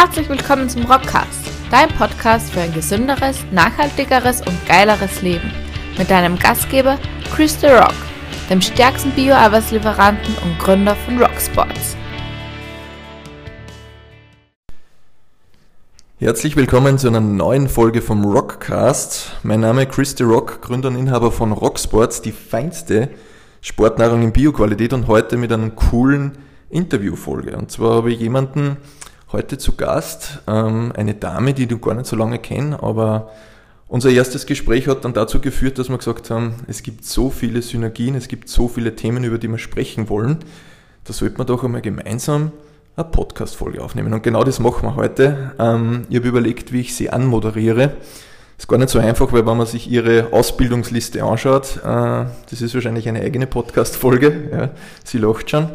Herzlich willkommen zum Rockcast, dein Podcast für ein gesünderes, nachhaltigeres und geileres Leben. Mit deinem Gastgeber Chris The Rock, dem stärksten Bio-Arbeitslieferanten und Gründer von Rocksports. Herzlich willkommen zu einer neuen Folge vom Rockcast. Mein Name ist Chris The Rock, Gründer und Inhaber von Rocksports, die feinste Sportnahrung in Bioqualität und heute mit einer coolen Interviewfolge. Und zwar habe ich jemanden heute zu Gast, ähm, eine Dame, die du gar nicht so lange kennst, aber unser erstes Gespräch hat dann dazu geführt, dass wir gesagt haben, es gibt so viele Synergien, es gibt so viele Themen, über die wir sprechen wollen, da sollte man doch einmal gemeinsam eine Podcast-Folge aufnehmen. Und genau das machen wir heute. Ähm, ich habe überlegt, wie ich sie anmoderiere. Ist gar nicht so einfach, weil wenn man sich ihre Ausbildungsliste anschaut, äh, das ist wahrscheinlich eine eigene Podcast-Folge, ja, sie lacht schon.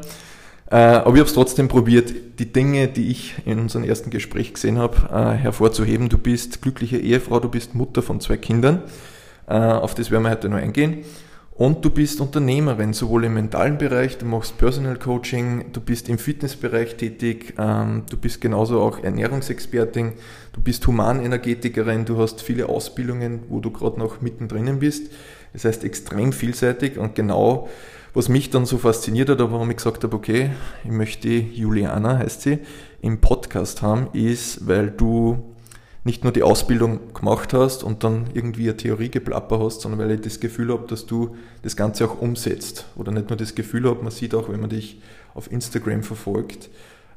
Äh, aber ich habe es trotzdem probiert, die Dinge, die ich in unserem ersten Gespräch gesehen habe, äh, hervorzuheben. Du bist glückliche Ehefrau, du bist Mutter von zwei Kindern. Äh, auf das werden wir heute noch eingehen. Und du bist Unternehmerin, sowohl im mentalen Bereich, du machst Personal Coaching, du bist im Fitnessbereich tätig, ähm, du bist genauso auch Ernährungsexpertin, du bist Humanenergetikerin, du hast viele Ausbildungen, wo du gerade noch mittendrin bist. Das heißt extrem vielseitig und genau was mich dann so fasziniert hat, warum ich gesagt habe, okay, ich möchte Juliana, heißt sie, im Podcast haben, ist, weil du nicht nur die Ausbildung gemacht hast und dann irgendwie eine Theorie geplappert hast, sondern weil ich das Gefühl habe, dass du das Ganze auch umsetzt. Oder nicht nur das Gefühl habe, man sieht auch, wenn man dich auf Instagram verfolgt,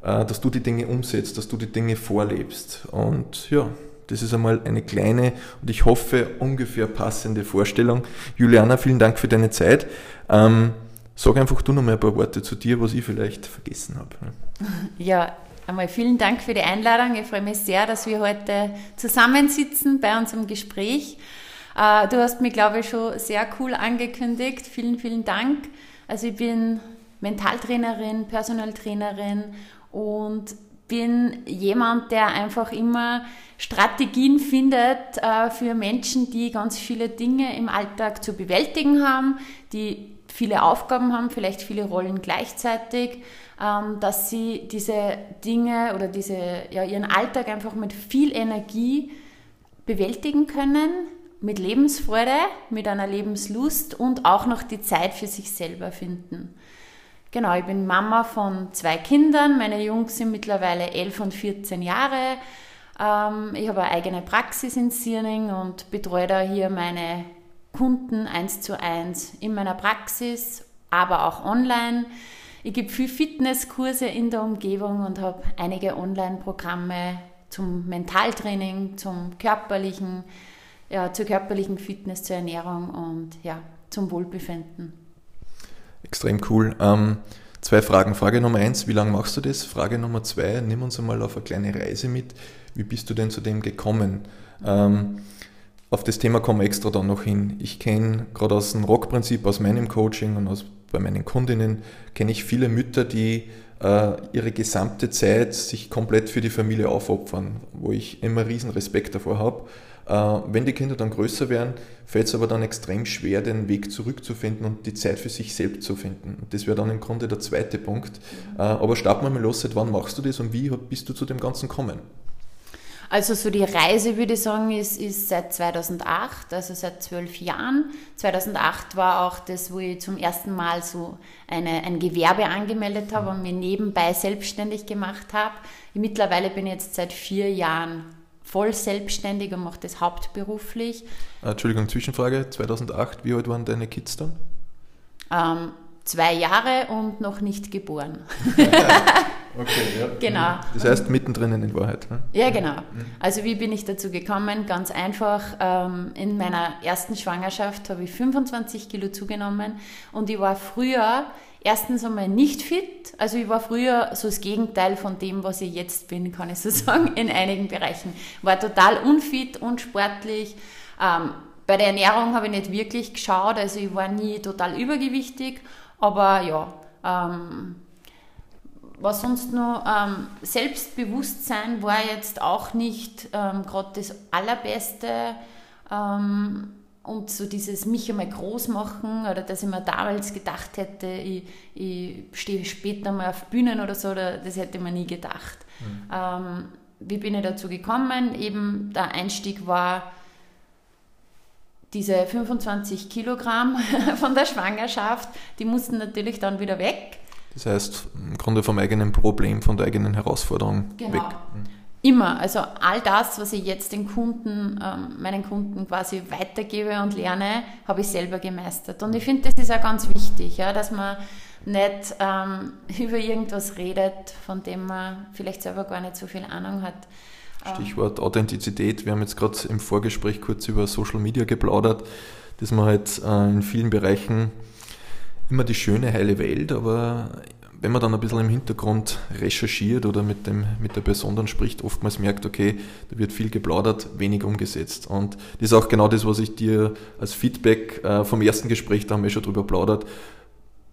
äh, dass du die Dinge umsetzt, dass du die Dinge vorlebst. Und ja, das ist einmal eine kleine und ich hoffe ungefähr passende Vorstellung. Juliana, vielen Dank für deine Zeit. Ähm, Sag einfach du noch mal ein paar Worte zu dir, was ich vielleicht vergessen habe. Ja, einmal vielen Dank für die Einladung. Ich freue mich sehr, dass wir heute zusammensitzen bei unserem Gespräch. Äh, du hast mich, glaube ich, schon sehr cool angekündigt. Vielen, vielen Dank. Also ich bin Mentaltrainerin, Personaltrainerin und bin jemand, der einfach immer Strategien findet äh, für Menschen, die ganz viele Dinge im Alltag zu bewältigen haben, die viele Aufgaben haben, vielleicht viele Rollen gleichzeitig, ähm, dass sie diese Dinge oder diese, ja, ihren Alltag einfach mit viel Energie bewältigen können, mit Lebensfreude, mit einer Lebenslust und auch noch die Zeit für sich selber finden. Genau, ich bin Mama von zwei Kindern. Meine Jungs sind mittlerweile 11 und 14 Jahre. Ähm, ich habe eine eigene Praxis in Sierning und betreue da hier meine Kunden eins zu eins in meiner Praxis, aber auch online. Ich gebe viel Fitnesskurse in der Umgebung und habe einige Online-Programme zum Mentaltraining, zum körperlichen, ja, zur körperlichen Fitness, zur Ernährung und ja, zum Wohlbefinden. Extrem cool. Ähm, zwei Fragen. Frage Nummer eins, wie lange machst du das? Frage Nummer zwei, nimm uns einmal auf eine kleine Reise mit. Wie bist du denn zu dem gekommen? Ähm, auf das Thema kommen wir extra dann noch hin. Ich kenne gerade aus dem Rockprinzip, aus meinem Coaching und aus, bei meinen Kundinnen, kenne ich viele Mütter, die äh, ihre gesamte Zeit sich komplett für die Familie aufopfern, wo ich immer riesen Respekt davor habe. Äh, wenn die Kinder dann größer werden, fällt es aber dann extrem schwer, den Weg zurückzufinden und die Zeit für sich selbst zu finden. Das wäre dann im Grunde der zweite Punkt. Äh, aber starten wir mal los, seit wann machst du das und wie bist du zu dem Ganzen gekommen? Also so die Reise, würde ich sagen, ist, ist seit 2008, also seit zwölf Jahren. 2008 war auch das, wo ich zum ersten Mal so eine, ein Gewerbe angemeldet habe und mir nebenbei selbstständig gemacht habe. Mittlerweile bin ich jetzt seit vier Jahren voll selbstständig und mache das hauptberuflich. Ah, Entschuldigung, Zwischenfrage. 2008, wie alt waren deine Kids dann? Ähm, zwei Jahre und noch nicht geboren. Okay, ja. Genau. Das heißt mittendrin in Wahrheit. Ne? Ja, genau. Also wie bin ich dazu gekommen? Ganz einfach. Ähm, in meiner ersten Schwangerschaft habe ich 25 Kilo zugenommen und ich war früher erstens einmal nicht fit. Also ich war früher so das Gegenteil von dem, was ich jetzt bin, kann ich so sagen, in einigen Bereichen. War total unfit, unsportlich. Ähm, bei der Ernährung habe ich nicht wirklich geschaut, also ich war nie total übergewichtig, aber ja, ähm, was sonst noch, ähm, Selbstbewusstsein war jetzt auch nicht ähm, gerade das Allerbeste. Ähm, und so dieses mich einmal groß machen oder dass ich mir damals gedacht hätte, ich, ich stehe später mal auf Bühnen oder so, oder, das hätte man nie gedacht. Mhm. Ähm, wie bin ich dazu gekommen? Eben der Einstieg war diese 25 Kilogramm von der Schwangerschaft, die mussten natürlich dann wieder weg. Das heißt, im Grunde vom eigenen Problem, von der eigenen Herausforderung genau. weg. Immer. Also all das, was ich jetzt den Kunden, ähm, meinen Kunden quasi weitergebe und lerne, habe ich selber gemeistert. Und ich finde, das ist auch ganz wichtig, ja, dass man nicht ähm, über irgendwas redet, von dem man vielleicht selber gar nicht so viel Ahnung hat. Ähm, Stichwort Authentizität. Wir haben jetzt gerade im Vorgespräch kurz über Social Media geplaudert, dass man halt äh, in vielen Bereichen immer die schöne, heile Welt, aber wenn man dann ein bisschen im Hintergrund recherchiert oder mit, dem, mit der Person dann spricht, oftmals merkt, okay, da wird viel geplaudert, wenig umgesetzt. Und das ist auch genau das, was ich dir als Feedback äh, vom ersten Gespräch, da haben wir schon drüber plaudert,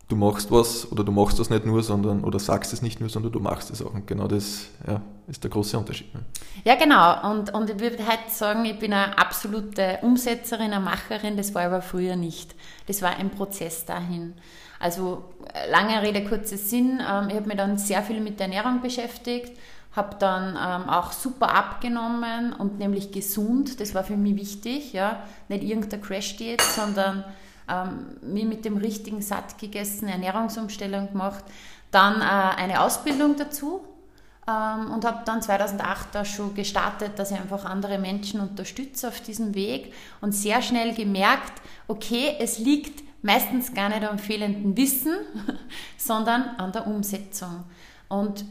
du machst was oder du machst das nicht nur, sondern oder sagst es nicht nur, sondern du machst es auch. Und genau das ja, ist der große Unterschied. Ne? Ja, genau. Und, und ich würde halt sagen, ich bin eine absolute Umsetzerin, eine Macherin, das war aber früher nicht. Das war ein Prozess dahin. Also lange Rede, kurzer Sinn. Ähm, ich habe mich dann sehr viel mit der Ernährung beschäftigt, habe dann ähm, auch super abgenommen und nämlich gesund. Das war für mich wichtig. Ja? Nicht irgendein Crash-Diät, sondern ähm, mich mit dem richtigen satt gegessen, Ernährungsumstellung gemacht. Dann äh, eine Ausbildung dazu, ähm, und habe dann 2008 da schon gestartet, dass ich einfach andere Menschen unterstütze auf diesem Weg und sehr schnell gemerkt, okay, es liegt meistens gar nicht am fehlenden Wissen, sondern an der Umsetzung. Und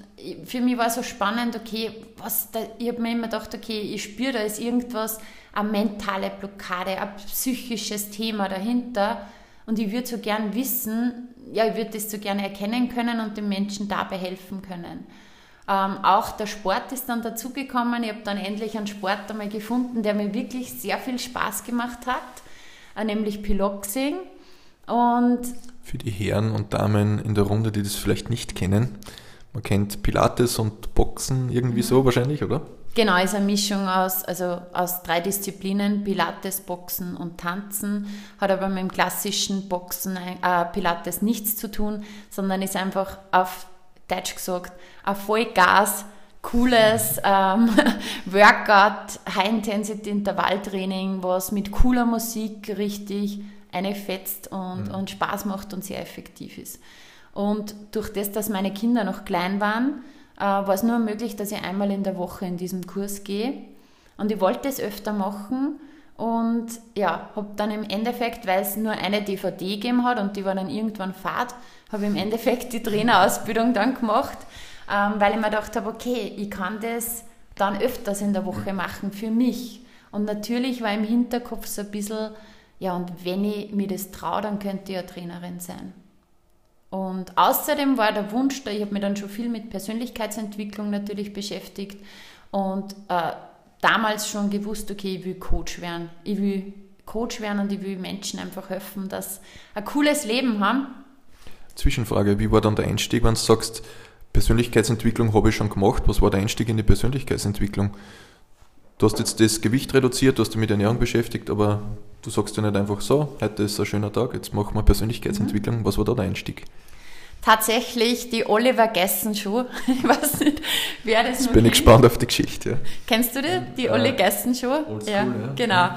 für mich war so spannend, okay, was da, ich habe mir immer gedacht, okay, ich spüre, da ist irgendwas, eine mentale Blockade, ein psychisches Thema dahinter. Und ich würde so gern wissen, ja, ich würde das so gerne erkennen können und den Menschen dabei helfen können. Ähm, auch der Sport ist dann dazugekommen. Ich habe dann endlich einen Sport einmal gefunden, der mir wirklich sehr viel Spaß gemacht hat, äh, nämlich Piloxing. Und Für die Herren und Damen in der Runde, die das vielleicht nicht kennen, man kennt Pilates und Boxen irgendwie mhm. so wahrscheinlich, oder? Genau, ist eine Mischung aus, also aus drei Disziplinen, Pilates, Boxen und Tanzen, hat aber mit dem klassischen Boxen, äh, Pilates nichts zu tun, sondern ist einfach auf Deutsch gesagt ein Vollgas, cooles ähm, Workout, High-Intensity-Intervalltraining, was mit cooler Musik richtig einfetzt und, mhm. und Spaß macht und sehr effektiv ist. Und durch das, dass meine Kinder noch klein waren, äh, war es nur möglich, dass ich einmal in der Woche in diesem Kurs gehe. Und ich wollte es öfter machen und ja, habe dann im Endeffekt, weil es nur eine DVD gegeben hat und die war dann irgendwann fad, habe im Endeffekt die Trainerausbildung dann gemacht, ähm, weil ich mir gedacht habe, okay, ich kann das dann öfters in der Woche machen für mich. Und natürlich war im Hinterkopf so ein bisschen, ja, und wenn ich mir das traue, dann könnte ich ja Trainerin sein. Und außerdem war der Wunsch da, ich habe mich dann schon viel mit Persönlichkeitsentwicklung natürlich beschäftigt und äh, damals schon gewusst, okay, ich will Coach werden. Ich will Coach werden und ich will Menschen einfach helfen, dass ein cooles Leben haben. Zwischenfrage, wie war dann der Einstieg, wenn du sagst, Persönlichkeitsentwicklung habe ich schon gemacht, was war der Einstieg in die Persönlichkeitsentwicklung? Du hast jetzt das Gewicht reduziert, du hast dich mit Ernährung beschäftigt, aber du sagst ja nicht einfach so, heute ist ein schöner Tag, jetzt machen wir Persönlichkeitsentwicklung. Mhm. Was war da der Einstieg? Tatsächlich die Oliver Gessen-Schuh. Ich weiß nicht, wer das Jetzt bin ich gespannt auf die Geschichte. Ja. Kennst du die, die Olli äh, Gessen-Schuh? Ja, ja, genau.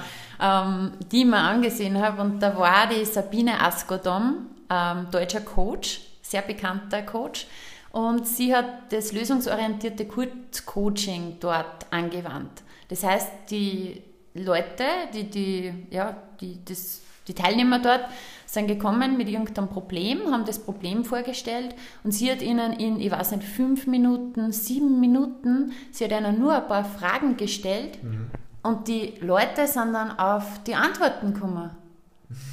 Ähm, die ich mir angesehen habe. Und da war die Sabine Askodom, ähm, deutscher Coach, sehr bekannter Coach. Und sie hat das lösungsorientierte Kurzcoaching dort angewandt. Das heißt, die Leute, die, die, ja, die, das, die Teilnehmer dort, sind gekommen mit irgendeinem Problem, haben das Problem vorgestellt und sie hat ihnen in, ich weiß nicht, fünf Minuten, sieben Minuten, sie hat ihnen nur ein paar Fragen gestellt mhm. und die Leute sind dann auf die Antworten gekommen.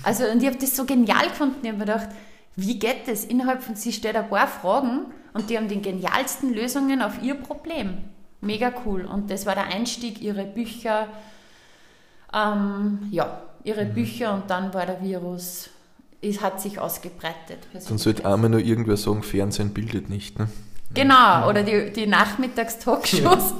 Also, und ich habe das so genial gefunden, ich habe mir gedacht, wie geht das? Innerhalb von, sie stellt ein paar Fragen und die haben die genialsten Lösungen auf ihr Problem. Mega cool. Und das war der Einstieg, ihre Bücher, ähm, ja, ihre mhm. Bücher und dann war der Virus, es hat sich ausgebreitet. Dann sollte einmal nur irgendwer sagen, Fernsehen bildet nicht. Ne? Genau, oder die, die Nachmittagstalkshows.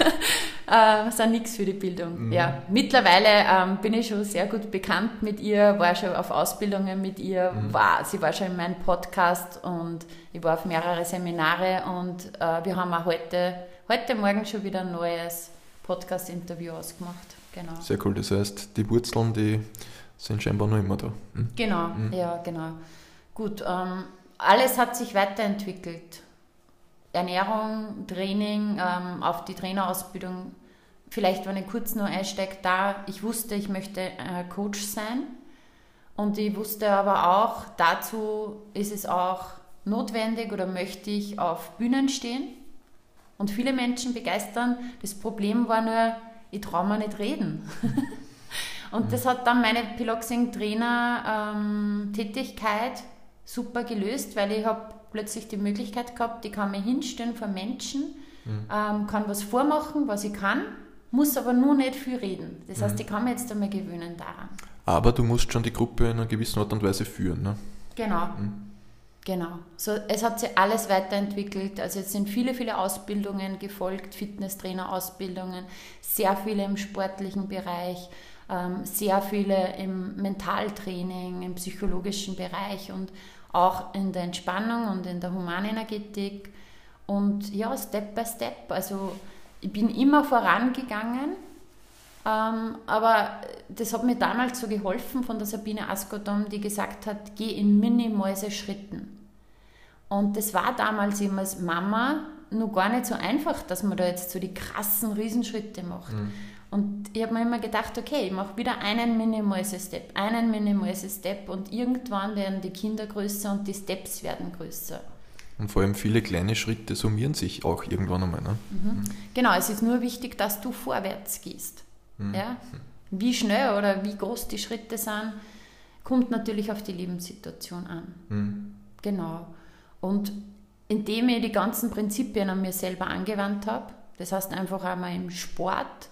äh, sind nichts für die Bildung. Mhm. Ja, mittlerweile ähm, bin ich schon sehr gut bekannt mit ihr, war schon auf Ausbildungen mit ihr, mhm. war, sie war schon in meinem Podcast und ich war auf mehrere Seminare und äh, wir haben auch heute, heute Morgen schon wieder ein neues Podcast-Interview ausgemacht. Genau. Sehr cool, das heißt, die Wurzeln, die sind scheinbar noch immer da. Mhm. Genau, mhm. ja, genau. Gut, ähm, alles hat sich weiterentwickelt. Ernährung, Training, ähm, auf die Trainerausbildung. Vielleicht, wenn ich kurz nur einsteige, da ich wusste, ich möchte äh, Coach sein. Und ich wusste aber auch, dazu ist es auch notwendig oder möchte ich auf Bühnen stehen und viele Menschen begeistern. Das Problem war nur, ich traue mir nicht reden. und das hat dann meine Piloxing-Trainer-Tätigkeit ähm, super gelöst, weil ich habe plötzlich die Möglichkeit gehabt, ich kann mich hinstellen vor Menschen, mhm. ähm, kann was vormachen, was ich kann, muss aber nur nicht viel reden. Das heißt, mhm. ich kann mich jetzt einmal gewöhnen daran. Aber du musst schon die Gruppe in einer gewissen Art und Weise führen. Ne? Genau. Mhm. Genau. So, es hat sich alles weiterentwickelt. Also es sind viele, viele Ausbildungen gefolgt, Fitnesstrainer-Ausbildungen, sehr viele im sportlichen Bereich, ähm, sehr viele im Mentaltraining, im psychologischen Bereich und auch in der Entspannung und in der Humanenergetik. Und ja, Step by Step. Also ich bin immer vorangegangen, ähm, aber das hat mir damals so geholfen von der Sabine Askodom, die gesagt hat, geh in minimale Schritten. Und das war damals immer als Mama nur gar nicht so einfach, dass man da jetzt so die krassen Riesenschritte macht. Mhm. Und ich habe mir immer gedacht, okay, ich mache wieder einen minimalsten Step, einen minimalsten Step und irgendwann werden die Kinder größer und die Steps werden größer. Und vor allem viele kleine Schritte summieren sich auch irgendwann einmal. Ne? Mhm. Genau, es ist nur wichtig, dass du vorwärts gehst. Mhm. Ja? Wie schnell oder wie groß die Schritte sind, kommt natürlich auf die Lebenssituation an. Mhm. Genau. Und indem ich die ganzen Prinzipien an mir selber angewandt habe, das heißt einfach einmal im Sport,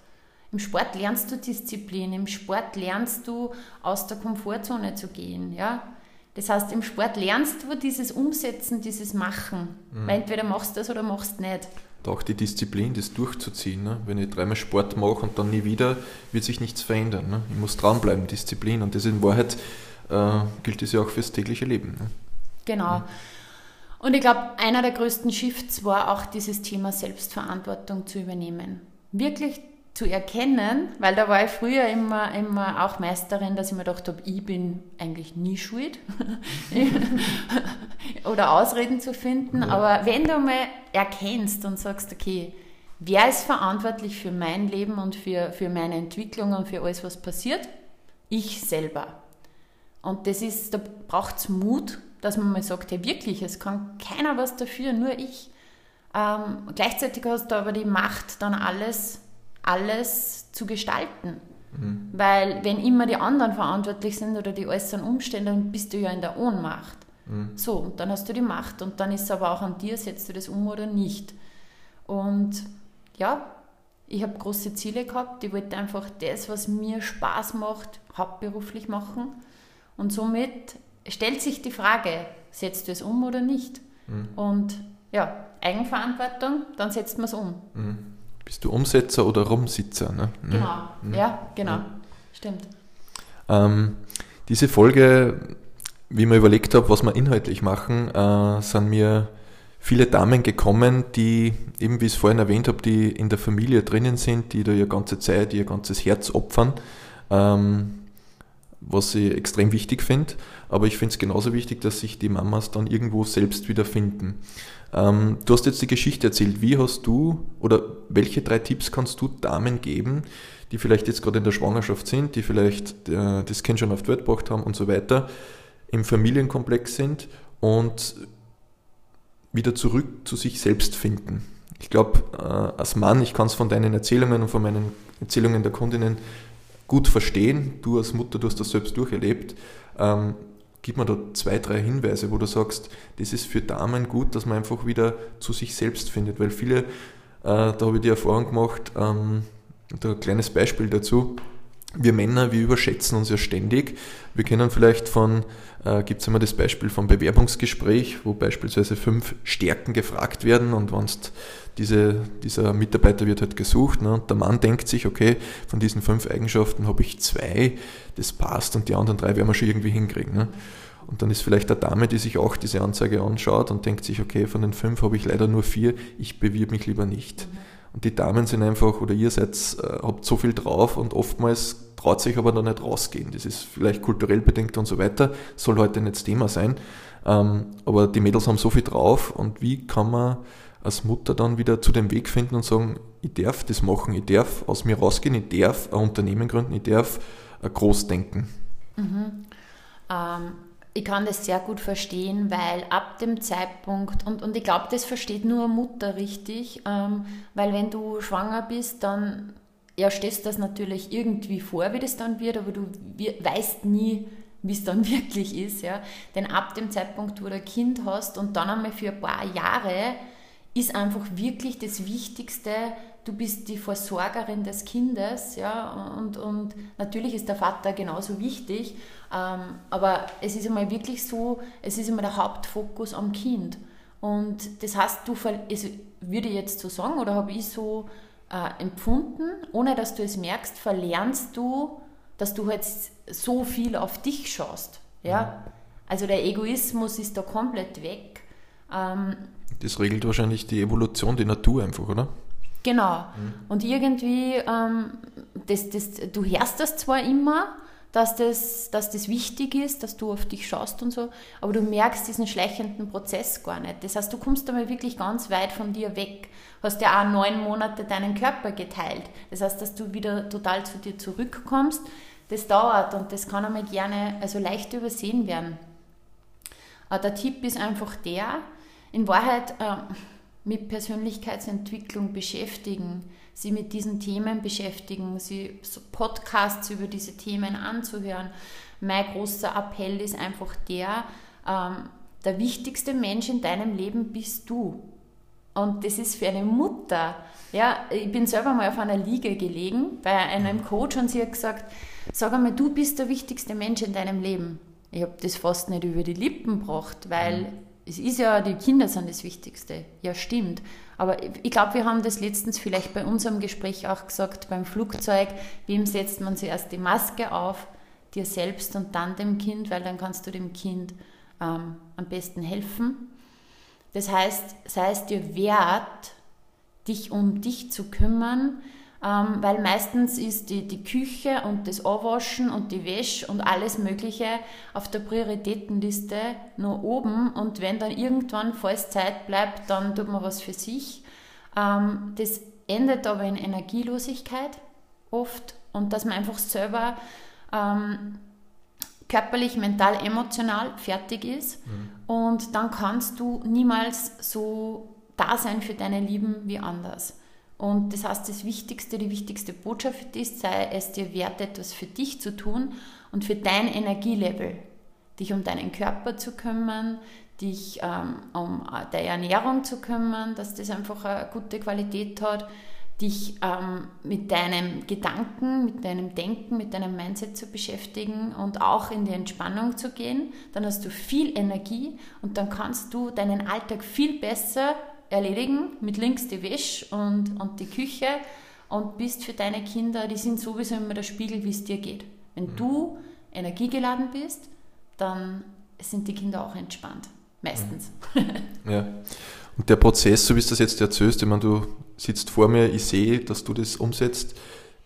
im Sport lernst du Disziplin, im Sport lernst du aus der Komfortzone zu gehen, ja. Das heißt, im Sport lernst du dieses Umsetzen, dieses Machen. Mhm. Weil entweder machst du das oder machst nicht. Auch die Disziplin, das durchzuziehen. Ne? Wenn ich dreimal Sport mache und dann nie wieder, wird sich nichts verändern. Ne? Ich muss dranbleiben, Disziplin. Und das in Wahrheit äh, gilt das ja auch fürs tägliche Leben. Ne? Genau. Mhm. Und ich glaube, einer der größten Shifts war auch dieses Thema Selbstverantwortung zu übernehmen. Wirklich zu erkennen, weil da war ich früher immer, immer auch Meisterin, dass ich mir gedacht habe, ich bin eigentlich nie schuld oder Ausreden zu finden. Ja. Aber wenn du mal erkennst und sagst, okay, wer ist verantwortlich für mein Leben und für, für meine Entwicklung und für alles, was passiert? Ich selber. Und das ist, da braucht es Mut, dass man mal sagt, ja wirklich, es kann keiner was dafür, nur ich. Ähm, gleichzeitig hast du aber die Macht, dann alles alles zu gestalten. Mhm. Weil wenn immer die anderen verantwortlich sind oder die äußeren Umstände, dann bist du ja in der Ohnmacht. Mhm. So, und dann hast du die Macht und dann ist es aber auch an dir, setzt du das um oder nicht. Und ja, ich habe große Ziele gehabt. Ich wollte einfach das, was mir Spaß macht, hauptberuflich machen. Und somit stellt sich die Frage, setzt du es um oder nicht? Mhm. Und ja, Eigenverantwortung, dann setzt man es um. Mhm. Bist du Umsetzer oder Rumsitzer? Ne? Genau, mhm. ja, genau, ja. stimmt. Ähm, diese Folge, wie ich mir überlegt habe, was wir inhaltlich machen, äh, sind mir viele Damen gekommen, die, eben wie ich es vorhin erwähnt habe, die in der Familie drinnen sind, die da ihre ganze Zeit, ihr ganzes Herz opfern, ähm, was ich extrem wichtig finde. Aber ich finde es genauso wichtig, dass sich die Mamas dann irgendwo selbst wiederfinden. Ähm, du hast jetzt die Geschichte erzählt. Wie hast du oder welche drei Tipps kannst du Damen geben, die vielleicht jetzt gerade in der Schwangerschaft sind, die vielleicht äh, das Kind schon auf die Welt gebracht haben und so weiter, im Familienkomplex sind und wieder zurück zu sich selbst finden? Ich glaube, äh, als Mann, ich kann es von deinen Erzählungen und von meinen Erzählungen der Kundinnen gut verstehen. Du als Mutter, du hast das selbst durcherlebt. Ähm, gib mir da zwei, drei Hinweise, wo du sagst, das ist für Damen gut, dass man einfach wieder zu sich selbst findet, weil viele, äh, da habe ich die Erfahrung gemacht, ähm, da ein kleines Beispiel dazu, wir Männer, wir überschätzen uns ja ständig. Wir kennen vielleicht von, äh, gibt es immer das Beispiel vom Bewerbungsgespräch, wo beispielsweise fünf Stärken gefragt werden und wenn diese, dieser Mitarbeiter wird halt gesucht ne, und der Mann denkt sich, okay, von diesen fünf Eigenschaften habe ich zwei, das passt und die anderen drei werden wir schon irgendwie hinkriegen. Ne. Und dann ist vielleicht eine Dame, die sich auch diese Anzeige anschaut und denkt sich, okay, von den fünf habe ich leider nur vier, ich bewirbe mich lieber nicht. Mhm. Und die Damen sind einfach, oder ihr seid, äh, habt so viel drauf und oftmals traut sich aber da nicht rausgehen. Das ist vielleicht kulturell bedingt und so weiter, soll heute nicht das Thema sein. Ähm, aber die Mädels haben so viel drauf und wie kann man als Mutter dann wieder zu dem Weg finden und sagen, ich darf das machen, ich darf aus mir rausgehen, ich darf ein Unternehmen gründen, ich darf groß denken. Mhm. Ähm, ich kann das sehr gut verstehen, weil ab dem Zeitpunkt, und, und ich glaube, das versteht nur Mutter richtig, ähm, weil wenn du schwanger bist, dann ja, stellst das natürlich irgendwie vor, wie das dann wird, aber du weißt nie, wie es dann wirklich ist. Ja? Denn ab dem Zeitpunkt, wo du ein Kind hast und dann einmal für ein paar Jahre, ist einfach wirklich das Wichtigste, du bist die Versorgerin des Kindes, ja, und, und natürlich ist der Vater genauso wichtig, ähm, aber es ist einmal wirklich so, es ist immer der Hauptfokus am Kind. Und das heißt, du, also würde ich jetzt so sagen, oder habe ich so äh, empfunden, ohne dass du es merkst, verlernst du, dass du jetzt so viel auf dich schaust. Ja? Also der Egoismus ist da komplett weg. Ähm, das regelt wahrscheinlich die Evolution, die Natur einfach, oder? Genau. Mhm. Und irgendwie, ähm, das, das, du hörst das zwar immer, dass das, dass das wichtig ist, dass du auf dich schaust und so, aber du merkst diesen schleichenden Prozess gar nicht. Das heißt, du kommst einmal wirklich ganz weit von dir weg. Hast ja auch neun Monate deinen Körper geteilt. Das heißt, dass du wieder total zu dir zurückkommst. Das dauert und das kann einmal gerne, also leicht übersehen werden. Aber der Tipp ist einfach der, in Wahrheit äh, mit Persönlichkeitsentwicklung beschäftigen, sie mit diesen Themen beschäftigen, sie Podcasts über diese Themen anzuhören. Mein großer Appell ist einfach der, ähm, der wichtigste Mensch in deinem Leben bist du. Und das ist für eine Mutter. Ja, ich bin selber mal auf einer Liege gelegen bei einem Coach und sie hat gesagt, sag einmal, du bist der wichtigste Mensch in deinem Leben. Ich habe das fast nicht über die Lippen gebracht, weil mhm. Es ist ja, die Kinder sind das Wichtigste. Ja, stimmt. Aber ich glaube, wir haben das letztens vielleicht bei unserem Gespräch auch gesagt, beim Flugzeug, wem setzt man zuerst die Maske auf? Dir selbst und dann dem Kind, weil dann kannst du dem Kind ähm, am besten helfen. Das heißt, sei es dir wert, dich um dich zu kümmern, ähm, weil meistens ist die, die Küche und das Anwaschen und die Wäsche und alles Mögliche auf der Prioritätenliste nur oben und wenn dann irgendwann, falls Zeit bleibt, dann tut man was für sich. Ähm, das endet aber in Energielosigkeit oft und dass man einfach selber ähm, körperlich, mental, emotional fertig ist mhm. und dann kannst du niemals so da sein für deine Lieben wie anders. Und das heißt, das Wichtigste, die wichtigste Botschaft ist, sei es dir wert, etwas für dich zu tun und für dein Energielevel. Dich um deinen Körper zu kümmern, dich ähm, um äh, deine Ernährung zu kümmern, dass das einfach eine gute Qualität hat, dich ähm, mit deinem Gedanken, mit deinem Denken, mit deinem Mindset zu beschäftigen und auch in die Entspannung zu gehen. Dann hast du viel Energie und dann kannst du deinen Alltag viel besser erledigen, mit links die Wäsche und, und die Küche und bist für deine Kinder, die sind sowieso immer der Spiegel, wie es dir geht. Wenn mhm. du energiegeladen bist, dann sind die Kinder auch entspannt. Meistens. Mhm. Ja. Und der Prozess, so wie du das jetzt erzählst, ich meine, du sitzt vor mir, ich sehe, dass du das umsetzt.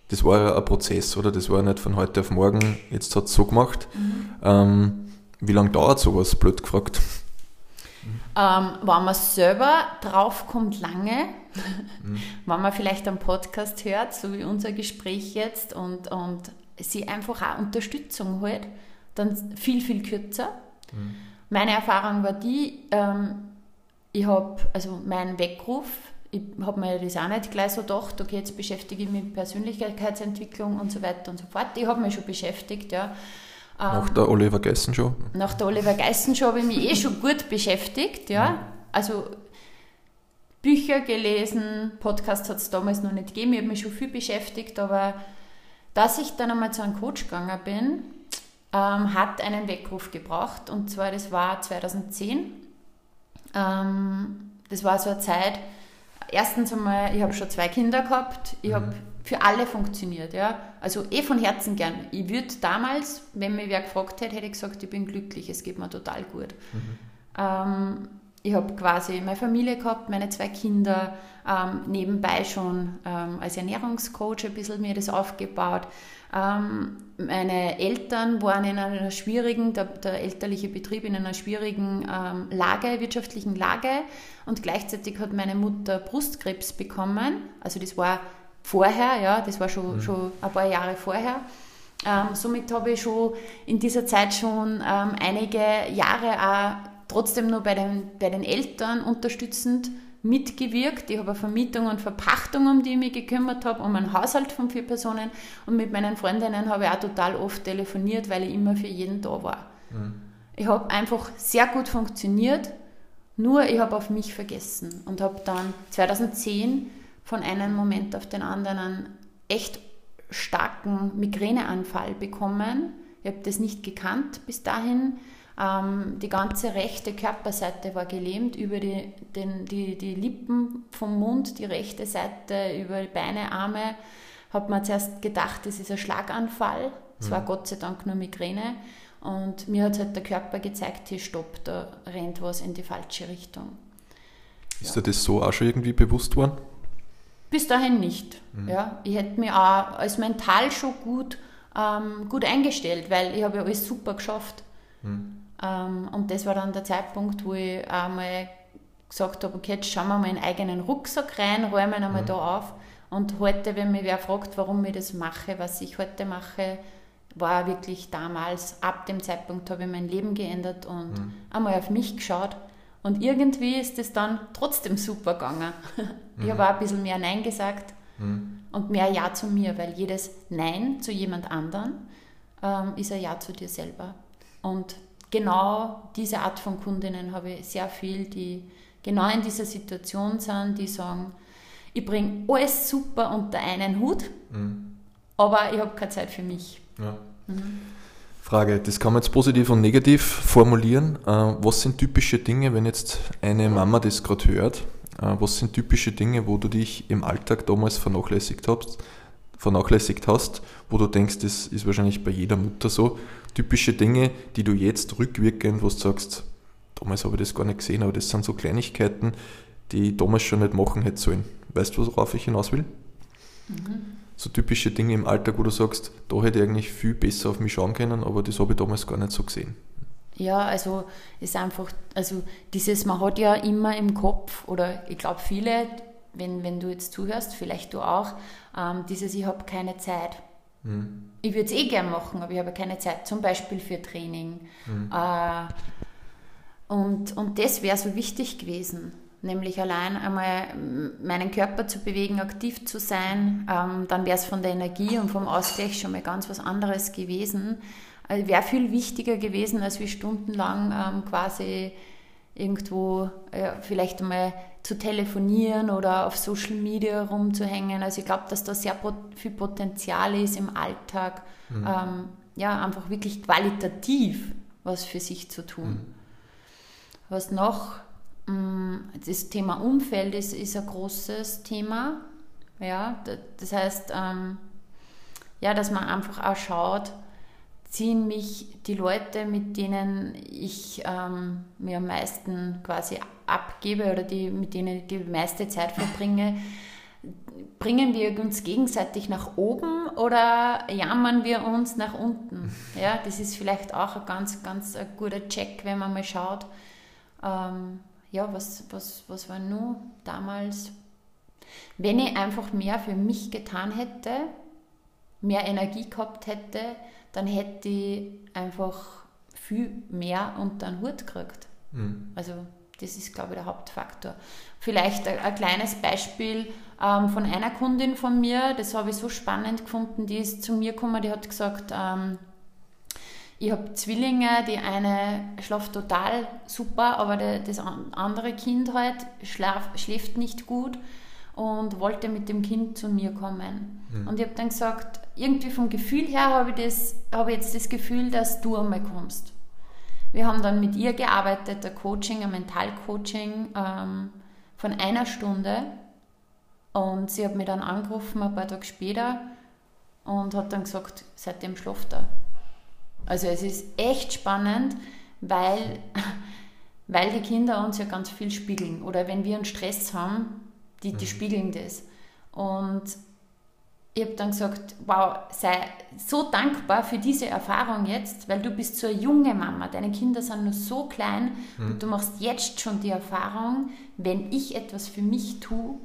Das war ja ein Prozess, oder? Das war ja nicht von heute auf morgen, jetzt hat es so gemacht. Mhm. Ähm, wie lange dauert sowas, blöd gefragt? Ähm, wenn man selber draufkommt, lange. Mhm. wenn man vielleicht einen Podcast hört, so wie unser Gespräch jetzt, und, und sie einfach auch Unterstützung holt, dann viel, viel kürzer. Mhm. Meine Erfahrung war die, ähm, ich habe, also mein Weckruf, ich habe mir das auch nicht gleich so gedacht, okay, jetzt beschäftige ich mich mit Persönlichkeitsentwicklung und so weiter und so fort. Ich habe mich schon beschäftigt, ja. Nach der Oliver Geissen Show? Nach der Oliver Geissen Show habe ich mich eh schon gut beschäftigt, ja. Mhm. Also Bücher gelesen, Podcast hat es damals noch nicht gegeben, ich habe mich schon viel beschäftigt, aber Dass ich dann einmal zu einem Coach gegangen bin, ähm, hat einen Weckruf gebracht. Und zwar, das war 2010. Ähm, das war so eine Zeit, erstens einmal, ich habe schon zwei Kinder gehabt, ich mhm. habe für alle funktioniert. Ja? Also eh von Herzen gern. Ich würde damals, wenn mich wer gefragt hätte, hätte ich gesagt, ich bin glücklich, es geht mir total gut. Mhm. Ähm, ich habe quasi meine Familie gehabt, meine zwei Kinder, ähm, nebenbei schon ähm, als Ernährungscoach ein bisschen mir das aufgebaut. Ähm, meine Eltern waren in einer schwierigen, der, der elterliche Betrieb in einer schwierigen ähm, Lage, wirtschaftlichen Lage und gleichzeitig hat meine Mutter Brustkrebs bekommen. Also das war vorher, ja, das war schon, mhm. schon ein paar Jahre vorher. Ähm, somit habe ich schon in dieser Zeit schon ähm, einige Jahre auch trotzdem nur bei den, bei den Eltern unterstützend mitgewirkt. Ich habe eine Vermietung und Verpachtung, um die ich mich gekümmert habe, um einen Haushalt von vier Personen. Und mit meinen Freundinnen habe ich auch total oft telefoniert, weil ich immer für jeden da war. Mhm. Ich habe einfach sehr gut funktioniert, nur ich habe auf mich vergessen und habe dann 2010 von einem Moment auf den anderen einen echt starken Migräneanfall bekommen. Ich habe das nicht gekannt bis dahin. Ähm, die ganze rechte Körperseite war gelähmt, über die, den, die, die Lippen vom Mund, die rechte Seite, über die Beine, Arme. Hat man zuerst gedacht, das ist ein Schlaganfall. Es mhm. war Gott sei Dank nur Migräne. Und mir hat halt der Körper gezeigt, hier stopp, da rennt was in die falsche Richtung. Ist ja. dir das so auch schon irgendwie bewusst worden? Bis dahin nicht. Mhm. Ja, ich hätte mich auch als mental schon gut, ähm, gut eingestellt, weil ich habe ja alles super geschafft. Mhm. Ähm, und das war dann der Zeitpunkt, wo ich einmal gesagt habe, okay, jetzt schauen wir mal in eigenen Rucksack rein, räumen einmal mhm. da auf. Und heute, wenn mich wer fragt, warum ich das mache, was ich heute mache, war wirklich damals, ab dem Zeitpunkt habe ich mein Leben geändert und mhm. einmal auf mich geschaut. Und irgendwie ist es dann trotzdem super gegangen. Ich mhm. habe auch ein bisschen mehr Nein gesagt mhm. und mehr Ja zu mir, weil jedes Nein zu jemand anderen ähm, ist ein Ja zu dir selber. Und genau diese Art von Kundinnen habe ich sehr viel, die genau in dieser Situation sind, die sagen, ich bringe alles super unter einen Hut, mhm. aber ich habe keine Zeit für mich. Ja. Mhm. Frage, das kann man jetzt positiv und negativ formulieren. Äh, was sind typische Dinge, wenn jetzt eine Mama das gerade hört? Äh, was sind typische Dinge, wo du dich im Alltag damals vernachlässigt hast, vernachlässigt hast, wo du denkst, das ist wahrscheinlich bei jeder Mutter so, typische Dinge, die du jetzt rückwirkend, wo du sagst, damals habe ich das gar nicht gesehen, aber das sind so Kleinigkeiten, die ich damals schon nicht machen hätte sollen. Weißt du, worauf ich hinaus will? Mhm. So typische Dinge im Alltag, wo du sagst, da hätte ich eigentlich viel besser auf mich schauen können, aber das habe ich damals gar nicht so gesehen. Ja, also ist einfach, also dieses, man hat ja immer im Kopf, oder ich glaube viele, wenn, wenn du jetzt zuhörst, vielleicht du auch, ähm, dieses, ich habe keine Zeit. Mhm. Ich würde es eh gern machen, aber ich habe keine Zeit, zum Beispiel für Training. Mhm. Äh, und, und das wäre so wichtig gewesen, nämlich allein einmal meinen Körper zu bewegen, aktiv zu sein. Ähm, dann wäre es von der Energie und vom Ausgleich schon mal ganz was anderes gewesen. Also wäre viel wichtiger gewesen, als wie stundenlang ähm, quasi irgendwo äh, vielleicht einmal zu telefonieren oder auf Social Media rumzuhängen. Also ich glaube, dass da sehr viel Potenzial ist im Alltag, mhm. ähm, ja, einfach wirklich qualitativ was für sich zu tun. Mhm. Was noch, das Thema Umfeld ist, ist ein großes Thema. Ja, das heißt, ähm, ja, dass man einfach auch schaut, ziehen mich die Leute, mit denen ich ähm, mir am meisten quasi abgebe oder die, mit denen ich die meiste Zeit verbringe, bringen wir uns gegenseitig nach oben oder jammern wir uns nach unten? Ja, das ist vielleicht auch ein ganz, ganz ein guter Check, wenn man mal schaut, ähm, ja, was, was, was war nur damals? Wenn ich einfach mehr für mich getan hätte, mehr Energie gehabt hätte, dann hätte ich einfach viel mehr unter den Hut gekriegt. Mhm. Also das ist, glaube ich, der Hauptfaktor. Vielleicht ein, ein kleines Beispiel ähm, von einer Kundin von mir, das habe ich so spannend gefunden, die ist zu mir gekommen, die hat gesagt, ähm, ich habe Zwillinge, die eine schläft total super, aber der, das andere Kind halt schlaf, schläft nicht gut. und wollte mit dem Kind zu mir kommen. Mhm. Und ich habe dann gesagt, irgendwie vom Gefühl her habe ich, das, habe ich jetzt das Gefühl, dass du einmal kommst. Wir haben dann mit ihr gearbeitet, ein Coaching, ein Mentalcoaching ähm, von einer Stunde. Und sie hat mich dann angerufen ein paar Tage später und hat dann gesagt, seitdem schlaft er. Also es ist echt spannend, weil, weil die Kinder uns ja ganz viel spiegeln. Oder wenn wir einen Stress haben, die, die mhm. spiegeln das. Und ich habe dann gesagt, wow, sei so dankbar für diese Erfahrung jetzt, weil du bist so eine junge Mama, deine Kinder sind nur so klein mhm. und du machst jetzt schon die Erfahrung, wenn ich etwas für mich tue,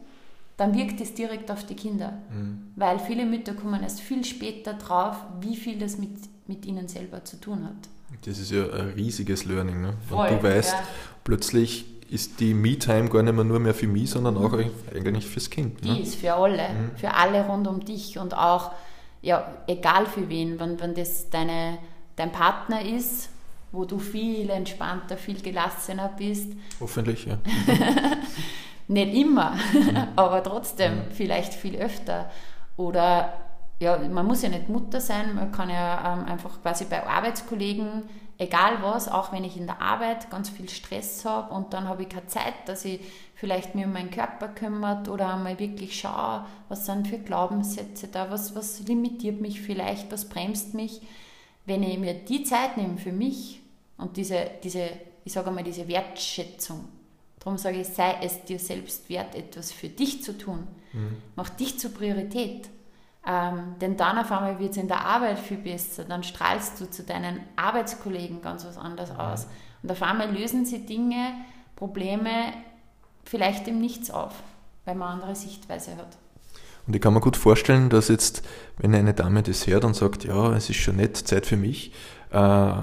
dann wirkt es direkt auf die Kinder. Mhm. Weil viele Mütter kommen erst viel später drauf, wie viel das mit, mit ihnen selber zu tun hat. Das ist ja ein riesiges Learning. Ne? Voll, du weißt, ja. plötzlich ist die Me-Time gar nicht mehr nur mehr für mich, sondern auch mhm. eigentlich fürs Kind. Ne? Die ist für alle, mhm. für alle rund um dich und auch, ja, egal für wen, wenn, wenn das deine, dein Partner ist, wo du viel entspannter, viel gelassener bist. Hoffentlich, ja. Nicht immer, mhm. aber trotzdem mhm. vielleicht viel öfter. Oder ja, man muss ja nicht Mutter sein, man kann ja ähm, einfach quasi bei Arbeitskollegen egal was, auch wenn ich in der Arbeit ganz viel Stress habe und dann habe ich keine Zeit, dass ich vielleicht mir um meinen Körper kümmert oder einmal wirklich schaue, was sind für Glaubenssätze da, was, was limitiert mich vielleicht, was bremst mich. Wenn ich mir die Zeit nehme für mich und diese, diese ich sage einmal, diese Wertschätzung, darum sage ich, sei es dir selbst wert, etwas für dich zu tun, mhm. mach dich zur Priorität ähm, denn dann auf einmal wird es in der Arbeit viel besser, dann strahlst du zu deinen Arbeitskollegen ganz was anderes aus. Und auf einmal lösen sie Dinge, Probleme vielleicht im Nichts auf, weil man andere Sichtweise hat. Und ich kann mir gut vorstellen, dass jetzt, wenn eine Dame das hört und sagt, ja, es ist schon nett, Zeit für mich, äh,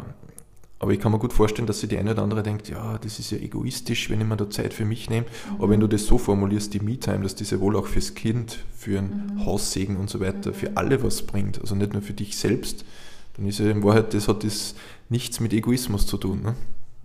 aber ich kann mir gut vorstellen, dass sie die eine oder andere denkt, ja, das ist ja egoistisch, wenn ich mir da Zeit für mich nehme. Mhm. Aber wenn du das so formulierst, die Me-Time, dass diese wohl auch fürs Kind, für ein mhm. Haussegen und so weiter, für mhm. alle was bringt, also nicht nur für dich selbst, dann ist ja in Wahrheit, das hat das nichts mit Egoismus zu tun. Ne?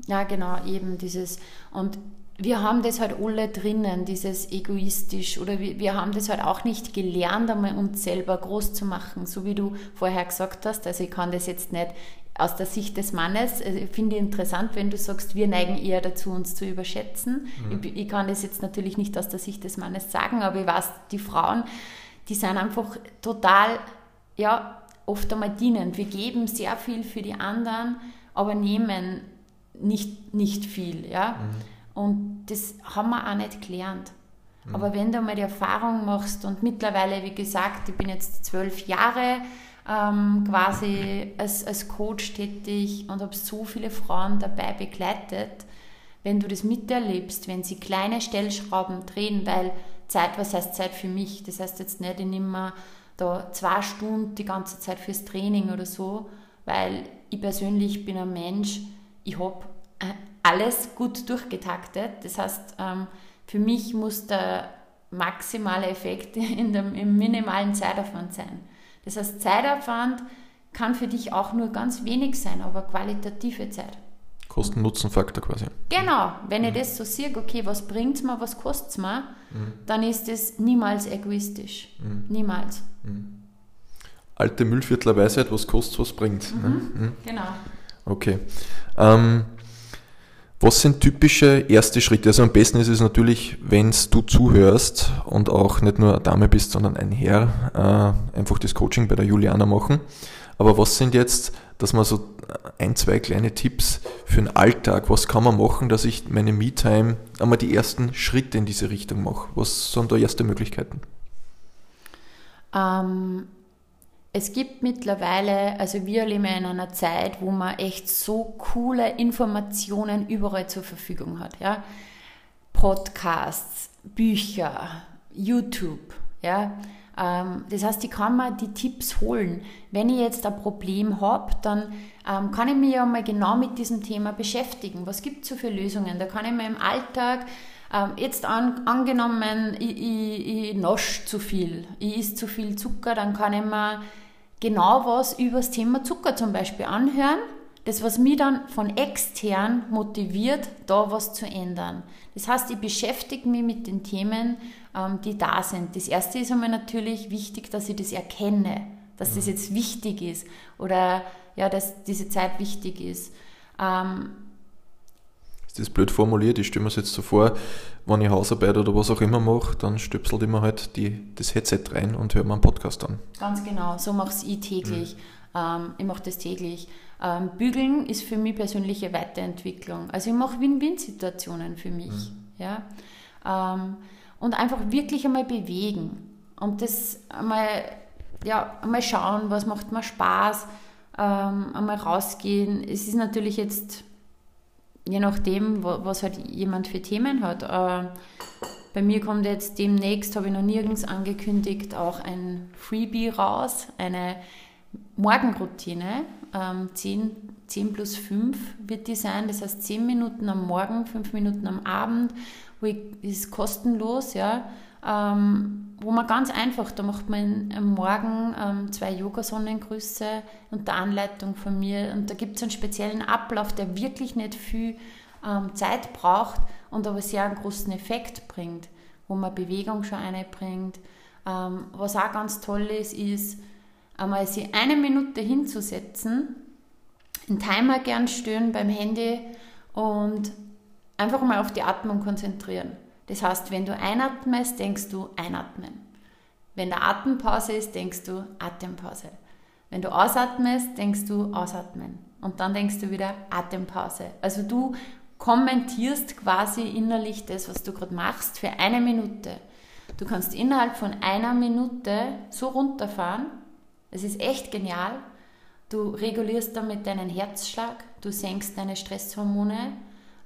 Ja, genau, eben dieses. Und wir haben das halt alle drinnen, dieses egoistisch, oder wir, wir haben das halt auch nicht gelernt, einmal uns selber groß zu machen, so wie du vorher gesagt hast. Also ich kann das jetzt nicht aus der Sicht des Mannes, ich finde ich interessant, wenn du sagst, wir neigen eher dazu, uns zu überschätzen. Mhm. Ich, ich, kann das jetzt natürlich nicht aus der Sicht des Mannes sagen, aber ich weiß, die Frauen, die sind einfach total, ja, oft einmal dienend. Wir geben sehr viel für die anderen, aber nehmen nicht, nicht viel, ja. Mhm. Und das haben wir auch nicht gelernt. Mhm. Aber wenn du mal die Erfahrung machst und mittlerweile, wie gesagt, ich bin jetzt zwölf Jahre, ähm, quasi als, als Coach tätig und habe so viele Frauen dabei begleitet. Wenn du das miterlebst, wenn sie kleine Stellschrauben drehen, weil Zeit, was heißt Zeit für mich? Das heißt jetzt nicht, ich nehme da zwei Stunden die ganze Zeit fürs Training oder so, weil ich persönlich bin ein Mensch, ich habe äh, alles gut durchgetaktet. Das heißt, ähm, für mich muss der maximale Effekt in dem, im minimalen Zeitaufwand sein. Das heißt, Zeitaufwand kann für dich auch nur ganz wenig sein, aber qualitative Zeit. Kosten-Nutzen-Faktor quasi. Genau, wenn ich das so sehe, okay, was bringt es mir, was kostet es mir, mhm. dann ist das niemals egoistisch. Mhm. Niemals. Mhm. Alte Müllviertler-Weisheit, was kostet, was bringt. Ne? Mhm. Mhm. Genau. Okay. Ähm, was sind typische erste Schritte? Also am besten ist es natürlich, wenn du zuhörst und auch nicht nur eine Dame bist, sondern ein Herr, äh, einfach das Coaching bei der Juliana machen. Aber was sind jetzt, dass man so ein, zwei kleine Tipps für den Alltag, was kann man machen, dass ich meine Me-Time einmal die ersten Schritte in diese Richtung mache? Was sind da erste Möglichkeiten? Ähm, es gibt mittlerweile, also wir leben in einer Zeit, wo man echt so coole Informationen überall zur Verfügung hat. Ja? Podcasts, Bücher, YouTube. Ja? Ähm, das heißt, ich kann mir die Tipps holen. Wenn ich jetzt ein Problem habe, dann ähm, kann ich mich ja mal genau mit diesem Thema beschäftigen. Was gibt es so für Lösungen? Da kann ich mir im Alltag ähm, jetzt an, angenommen, ich, ich, ich nasche zu viel, ich esse zu viel Zucker, dann kann ich mir genau was über das Thema Zucker zum Beispiel anhören, das, was mich dann von extern motiviert, da was zu ändern. Das heißt, ich beschäftige mich mit den Themen, ähm, die da sind. Das erste ist einmal natürlich wichtig, dass ich das erkenne, dass das mhm. jetzt wichtig ist oder ja, dass diese Zeit wichtig ist. Ähm, ist das blöd formuliert? Ich stelle mir es jetzt so vor, wenn ich Hausarbeit oder was auch immer mache, dann stöpselt immer halt die, das Headset rein und höre mir einen Podcast an. Ganz genau, so mache ich täglich. Mhm. Ähm, ich mache das täglich. Ähm, Bügeln ist für mich persönliche Weiterentwicklung. Also ich mache Win-Win-Situationen für mich. Mhm. Ja? Ähm, und einfach wirklich einmal bewegen. Und das einmal, ja, einmal schauen, was macht mir Spaß, ähm, einmal rausgehen. Es ist natürlich jetzt, je nachdem, was halt jemand für Themen hat. Äh, bei mir kommt jetzt demnächst, habe ich noch nirgends angekündigt, auch ein Freebie raus, eine Morgenroutine, ähm, 10, 10 plus 5 wird die sein, das heißt 10 Minuten am Morgen, 5 Minuten am Abend, ist kostenlos, ja, ähm, wo man ganz einfach, da macht man am Morgen ähm, zwei Yoga-Sonnengrüße unter Anleitung von mir und da gibt es einen speziellen Ablauf, der wirklich nicht viel ähm, Zeit braucht und aber sehr einen großen Effekt bringt, wo man Bewegung schon einbringt. Ähm, was auch ganz toll ist, ist, einmal sie eine Minute hinzusetzen, einen Timer gern stören beim Handy und einfach mal auf die Atmung konzentrieren. Das heißt, wenn du einatmest, denkst du einatmen. Wenn der Atempause ist, denkst du Atempause. Wenn du ausatmest, denkst du ausatmen. Und dann denkst du wieder Atempause. Also du kommentierst quasi innerlich das, was du gerade machst, für eine Minute. Du kannst innerhalb von einer Minute so runterfahren, es ist echt genial. Du regulierst damit deinen Herzschlag, du senkst deine Stresshormone.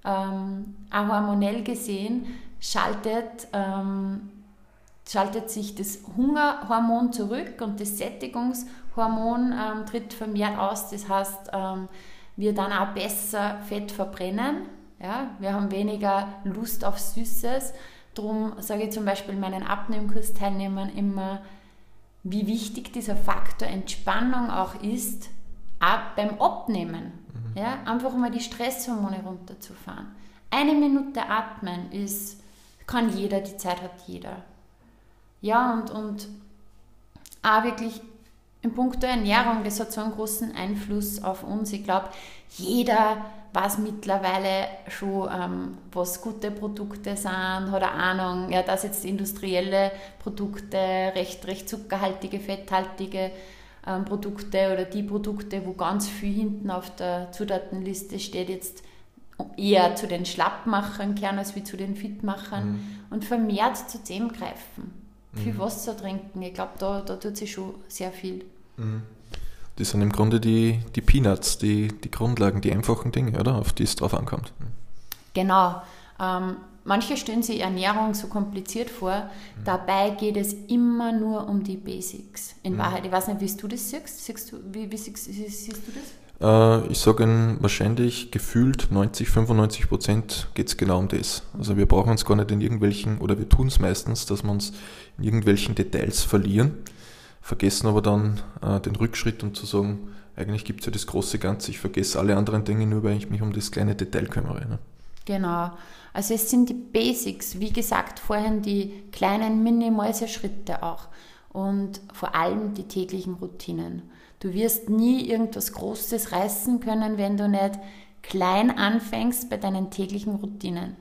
Ähm, auch hormonell gesehen schaltet, ähm, schaltet sich das Hungerhormon zurück und das Sättigungshormon ähm, tritt vermehrt aus. Das heißt, ähm, wir dann auch besser Fett verbrennen. Ja? Wir haben weniger Lust auf Süßes. Darum sage ich zum Beispiel meinen Abnehmkursteilnehmern immer, wie wichtig dieser Faktor Entspannung auch ist, auch beim Abnehmen. Mhm. Ja, einfach mal die Stresshormone runterzufahren. Eine Minute atmen ist, kann jeder, die Zeit hat jeder. Ja, und, und auch wirklich im Punkt der Ernährung, das hat so einen großen Einfluss auf uns. Ich glaube, jeder weiß mittlerweile schon, ähm, was gute Produkte sind, hat eine Ahnung, ja, dass jetzt industrielle Produkte, recht, recht zuckerhaltige, fetthaltige ähm, Produkte oder die Produkte, wo ganz viel hinten auf der Zutatenliste steht, jetzt eher zu den Schlappmachern kehren als wie zu den Fitmachern mhm. und vermehrt zu dem greifen. Mhm. Viel Wasser trinken, ich glaube, da, da tut sich schon sehr viel. Mhm. Das sind im Grunde die, die Peanuts, die, die Grundlagen, die einfachen Dinge, oder? Auf die es drauf ankommt. Genau. Ähm, manche stellen sich Ernährung so kompliziert vor. Mhm. Dabei geht es immer nur um die Basics. In mhm. Wahrheit, ich weiß nicht, wie du das siehst. siehst du, wie, wie, siehst, siehst du das? Äh, ich sage wahrscheinlich gefühlt 90, 95 Prozent geht es genau um das. Also wir brauchen uns gar nicht in irgendwelchen, oder wir tun es meistens, dass wir uns in irgendwelchen Details verlieren vergessen aber dann äh, den Rückschritt und zu sagen, eigentlich gibt es ja das große Ganze, ich vergesse alle anderen Dinge nur, weil ich mich um das kleine Detail kümmere. Ne? Genau. Also es sind die Basics, wie gesagt, vorhin die kleinen Minimalse-Schritte auch und vor allem die täglichen Routinen. Du wirst nie irgendwas Großes reißen können, wenn du nicht klein anfängst bei deinen täglichen Routinen.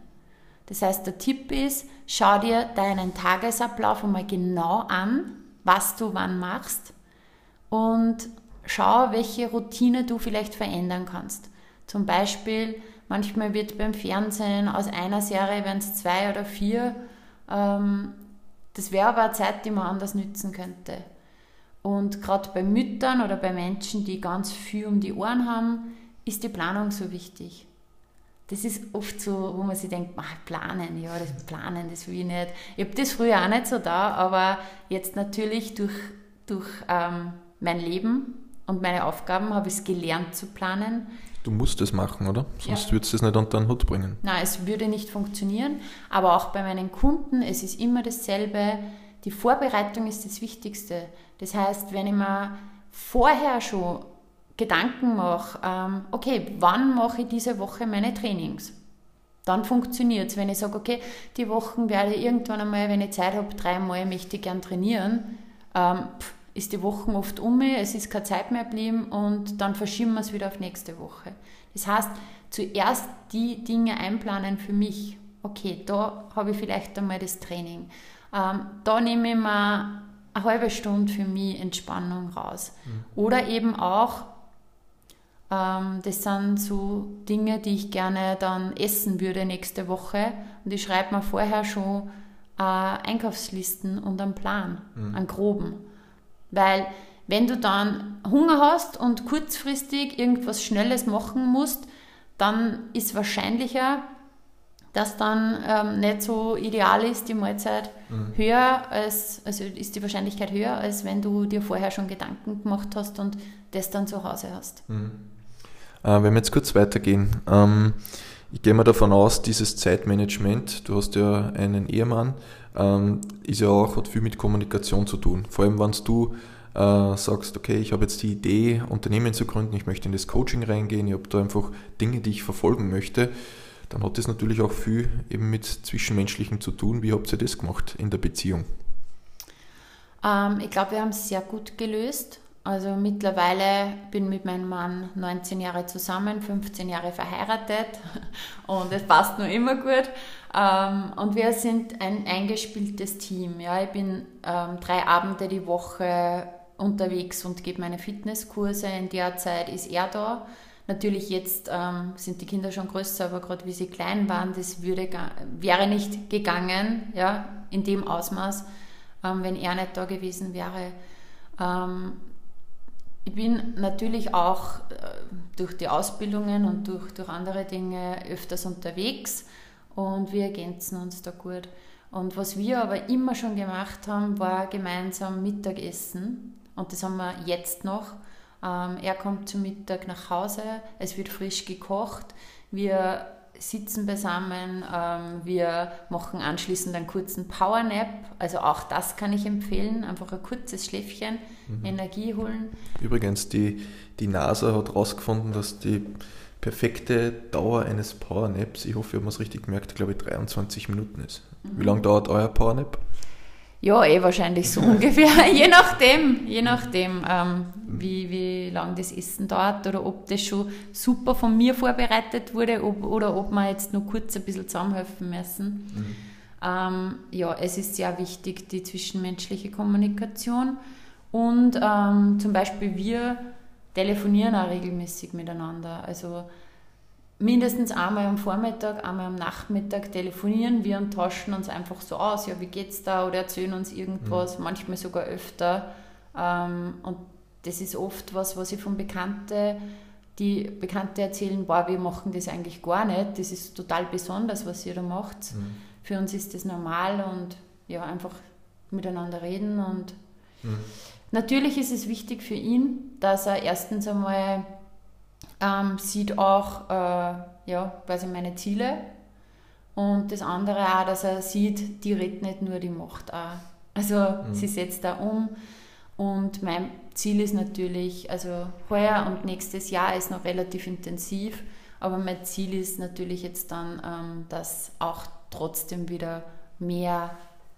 Das heißt, der Tipp ist, schau dir deinen Tagesablauf einmal genau an was du wann machst und schau, welche Routine du vielleicht verändern kannst. Zum Beispiel, manchmal wird beim Fernsehen aus einer Serie, wenn es zwei oder vier, ähm, das wäre aber eine Zeit, die man anders nützen könnte. Und gerade bei Müttern oder bei Menschen, die ganz viel um die Ohren haben, ist die Planung so wichtig das ist oft so, wo man sich denkt, ach, planen, ja, das Planen, das will ich nicht. Ich habe das früher auch nicht so da, aber jetzt natürlich durch, durch ähm, mein Leben und meine Aufgaben habe ich es gelernt zu planen. Du musst es machen, oder? Sonst ja. würdest du es nicht unter den Hut bringen. Nein, es würde nicht funktionieren. Aber auch bei meinen Kunden, es ist immer dasselbe. Die Vorbereitung ist das Wichtigste. Das heißt, wenn ich mir vorher schon Gedanken mache, ähm, okay, wann mache ich diese Woche meine Trainings? Dann funktioniert es. Wenn ich sage, okay, die Wochen werde ich irgendwann einmal, wenn ich Zeit habe, dreimal möchte ich gern trainieren, ähm, ist die Woche oft um, es ist keine Zeit mehr geblieben und dann verschieben wir es wieder auf nächste Woche. Das heißt, zuerst die Dinge einplanen für mich. Okay, da habe ich vielleicht einmal das Training. Ähm, da nehme ich mir eine halbe Stunde für mich Entspannung raus. Mhm. Oder eben auch, ähm, das sind so Dinge, die ich gerne dann essen würde nächste Woche. Und ich schreibe mir vorher schon äh, Einkaufslisten und einen Plan, mhm. einen groben. Weil wenn du dann Hunger hast und kurzfristig irgendwas Schnelles machen musst, dann ist wahrscheinlicher, dass dann ähm, nicht so ideal ist, die Mahlzeit mhm. höher als, also ist die Wahrscheinlichkeit höher, als wenn du dir vorher schon Gedanken gemacht hast und das dann zu Hause hast. Mhm. Äh, wenn wir jetzt kurz weitergehen, ähm, ich gehe mal davon aus, dieses Zeitmanagement, du hast ja einen Ehemann, ähm, ist ja auch, hat viel mit Kommunikation zu tun. Vor allem, wenn du äh, sagst, okay, ich habe jetzt die Idee, Unternehmen zu gründen, ich möchte in das Coaching reingehen, ich habe da einfach Dinge, die ich verfolgen möchte dann hat das natürlich auch viel eben mit Zwischenmenschlichem zu tun. Wie habt ihr das gemacht in der Beziehung? Ähm, ich glaube, wir haben es sehr gut gelöst. Also mittlerweile bin ich mit meinem Mann 19 Jahre zusammen, 15 Jahre verheiratet und es passt nur immer gut. Ähm, und wir sind ein eingespieltes Team. Ja, ich bin ähm, drei Abende die Woche unterwegs und gebe meine Fitnesskurse. In der Zeit ist er da. Natürlich jetzt ähm, sind die Kinder schon größer, aber gerade wie sie klein waren, das würde, wäre nicht gegangen, ja, in dem Ausmaß, ähm, wenn er nicht da gewesen wäre. Ähm, ich bin natürlich auch äh, durch die Ausbildungen und durch, durch andere Dinge öfters unterwegs und wir ergänzen uns da gut. Und was wir aber immer schon gemacht haben, war gemeinsam Mittagessen. Und das haben wir jetzt noch. Ähm, er kommt zum Mittag nach Hause, es wird frisch gekocht, wir sitzen beisammen, ähm, wir machen anschließend einen kurzen Powernap, also auch das kann ich empfehlen, einfach ein kurzes Schläfchen, mhm. Energie holen. Übrigens, die, die NASA hat herausgefunden, dass die perfekte Dauer eines Powernaps, ich hoffe, ich habe es richtig gemerkt, glaube ich 23 Minuten ist. Mhm. Wie lange dauert euer Powernap? Ja, eh wahrscheinlich so ungefähr. je nachdem, je nachdem, ähm, wie, wie lang das Essen dauert oder ob das schon super von mir vorbereitet wurde ob, oder ob wir jetzt nur kurz ein bisschen zusammenhelfen müssen. Mhm. Ähm, ja, es ist sehr wichtig, die zwischenmenschliche Kommunikation. Und ähm, zum Beispiel wir telefonieren auch regelmäßig miteinander. Also mindestens einmal am Vormittag, einmal am Nachmittag telefonieren wir und tauschen uns einfach so aus, ja, wie geht's da oder erzählen uns irgendwas, mhm. manchmal sogar öfter. Ähm, und das ist oft was, was ich von Bekannten, die Bekannte erzählen, boah, wir machen das eigentlich gar nicht, das ist total besonders, was ihr da macht. Mhm. Für uns ist das normal und ja, einfach miteinander reden und mhm. natürlich ist es wichtig für ihn, dass er erstens einmal ähm, sieht auch äh, ja, quasi meine Ziele und das andere auch, dass er sieht, die redet nicht nur, die macht auch. Also mhm. sie setzt da um und mein Ziel ist natürlich, also heuer und nächstes Jahr ist noch relativ intensiv, aber mein Ziel ist natürlich jetzt dann, ähm, dass auch trotzdem wieder mehr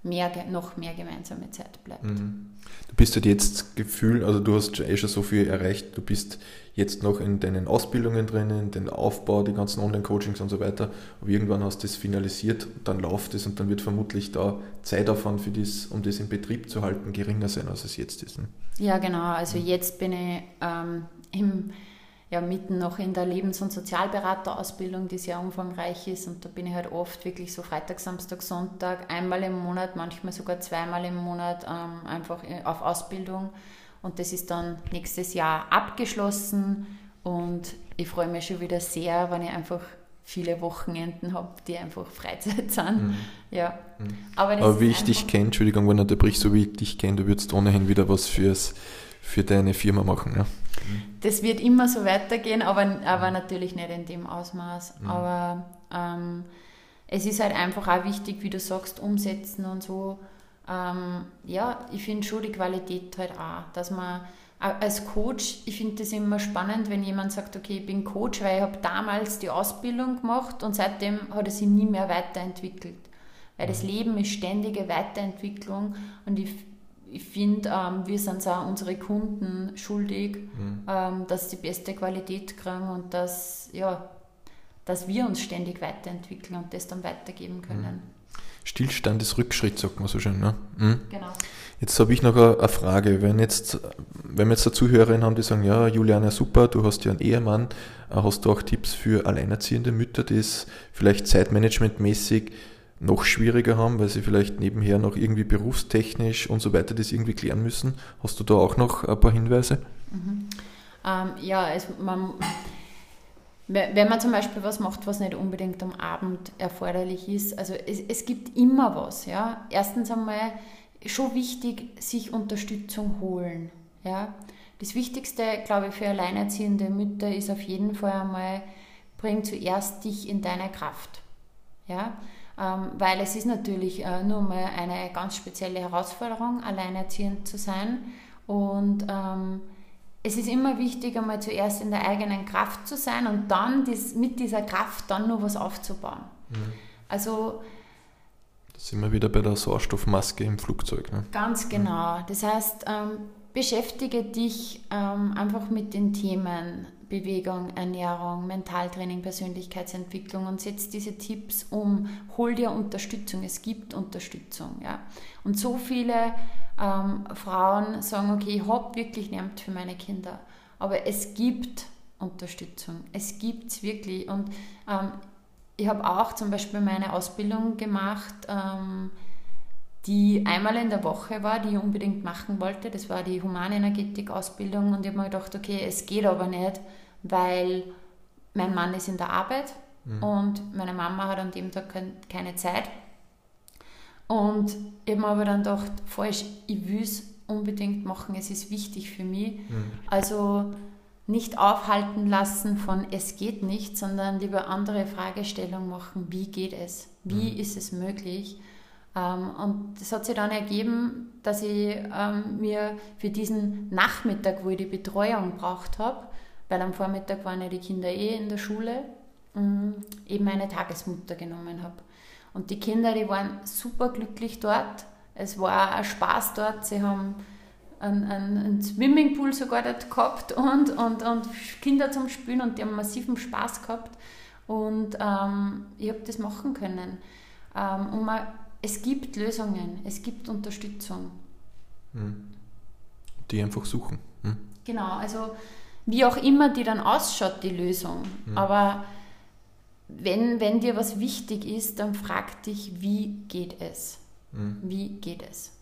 mehr, noch mehr gemeinsame Zeit bleibt. Mhm. Du bist halt jetzt Gefühl, also du hast eh schon so viel erreicht, du bist jetzt noch in deinen Ausbildungen drinnen, den Aufbau, die ganzen Online-Coachings und so weiter, aber irgendwann hast du das finalisiert, dann läuft es und dann wird vermutlich da Zeitaufwand für das, um das in Betrieb zu halten, geringer sein, als es jetzt ist. Ne? Ja, genau, also mhm. jetzt bin ich ähm, im ja, mitten noch in der Lebens- und Sozialberaterausbildung, die sehr umfangreich ist. Und da bin ich halt oft wirklich so Freitag, Samstag, Sonntag, einmal im Monat, manchmal sogar zweimal im Monat ähm, einfach auf Ausbildung. Und das ist dann nächstes Jahr abgeschlossen. Und ich freue mich schon wieder sehr, wenn ich einfach viele Wochenenden habe, die einfach Freizeit sind. Mhm. Ja. Mhm. Aber, Aber wie ich dich kenne, Entschuldigung, wenn du unterbrichst, so wie ich dich kenne, du würdest ohnehin wieder was fürs, für deine Firma machen. Ja? Das wird immer so weitergehen, aber, aber natürlich nicht in dem Ausmaß. Mhm. Aber ähm, es ist halt einfach auch wichtig, wie du sagst, umsetzen und so. Ähm, ja, ich finde schon die Qualität halt auch, dass man als Coach, ich finde das immer spannend, wenn jemand sagt, okay, ich bin Coach, weil ich habe damals die Ausbildung gemacht und seitdem hat er sich nie mehr weiterentwickelt. Weil das Leben ist ständige Weiterentwicklung und ich, ich finde, ähm, wir sind auch unsere Kunden schuldig, mhm. ähm, dass sie die beste Qualität kriegen und dass, ja, dass wir uns ständig weiterentwickeln und das dann weitergeben können. Mhm. Stillstand ist Rückschritt, sagt man so schön. Ne? Mhm. Genau. Jetzt habe ich noch eine Frage. Wenn, jetzt, wenn wir jetzt eine Zuhörerin haben, die sagen, ja, Juliane, super, du hast ja einen Ehemann, äh, hast du auch Tipps für alleinerziehende Mütter, die es vielleicht zeitmanagementmäßig noch schwieriger haben, weil sie vielleicht nebenher noch irgendwie berufstechnisch und so weiter das irgendwie klären müssen? Hast du da auch noch ein paar Hinweise? Mhm. Ähm, ja, es, man wenn man zum Beispiel was macht, was nicht unbedingt am Abend erforderlich ist, also es, es gibt immer was. Ja? Erstens einmal schon wichtig, sich Unterstützung holen. Ja? Das Wichtigste, glaube ich, für alleinerziehende Mütter ist auf jeden Fall einmal, bring zuerst dich in deine Kraft. Ja? Ähm, weil es ist natürlich äh, nur mal eine ganz spezielle Herausforderung, alleinerziehend zu sein. Und ähm, es ist immer wichtig, einmal zuerst in der eigenen Kraft zu sein und dann dies, mit dieser Kraft dann nur was aufzubauen. Mhm. Also da sind wir wieder bei der Sauerstoffmaske im Flugzeug. Ne? Ganz genau. Das heißt, ähm, beschäftige dich ähm, einfach mit den Themen Bewegung, Ernährung, Mentaltraining, Persönlichkeitsentwicklung und setz diese Tipps um. Hol dir Unterstützung. Es gibt Unterstützung. Ja? Und so viele ähm, Frauen sagen, okay, ich habe wirklich niemand für meine Kinder. Aber es gibt Unterstützung. Es gibt es wirklich. Und ähm, ich habe auch zum Beispiel meine Ausbildung gemacht, ähm, die einmal in der Woche war, die ich unbedingt machen wollte. Das war die Humanenergetik-Ausbildung. Und ich habe mir gedacht, okay, es geht aber nicht, weil mein Mann ist in der Arbeit mhm. und meine Mama hat an dem Tag keine Zeit. Und ich habe mir aber dann gedacht, falsch, ich will es unbedingt machen, es ist wichtig für mich. Mhm. Also nicht aufhalten lassen von es geht nicht, sondern lieber andere Fragestellungen machen, wie geht es, wie mhm. ist es möglich. Ähm, und das hat sich dann ergeben, dass ich ähm, mir für diesen Nachmittag, wo ich die Betreuung braucht habe, weil am Vormittag waren ja die Kinder eh in der Schule, mm, eben eine Tagesmutter genommen habe. Und die Kinder, die waren super glücklich dort. Es war ein Spaß dort. Sie haben einen, einen, einen Swimmingpool sogar dort gehabt und, und, und Kinder zum Spielen und die haben massiven Spaß gehabt. Und ähm, ich habe das machen können. Ähm, und man, es gibt Lösungen, es gibt Unterstützung. Hm. Die einfach suchen. Hm? Genau, also wie auch immer die dann ausschaut, die Lösung. Hm. Aber wenn, wenn dir was wichtig ist, dann frag dich, wie geht es? Mhm. Wie geht es?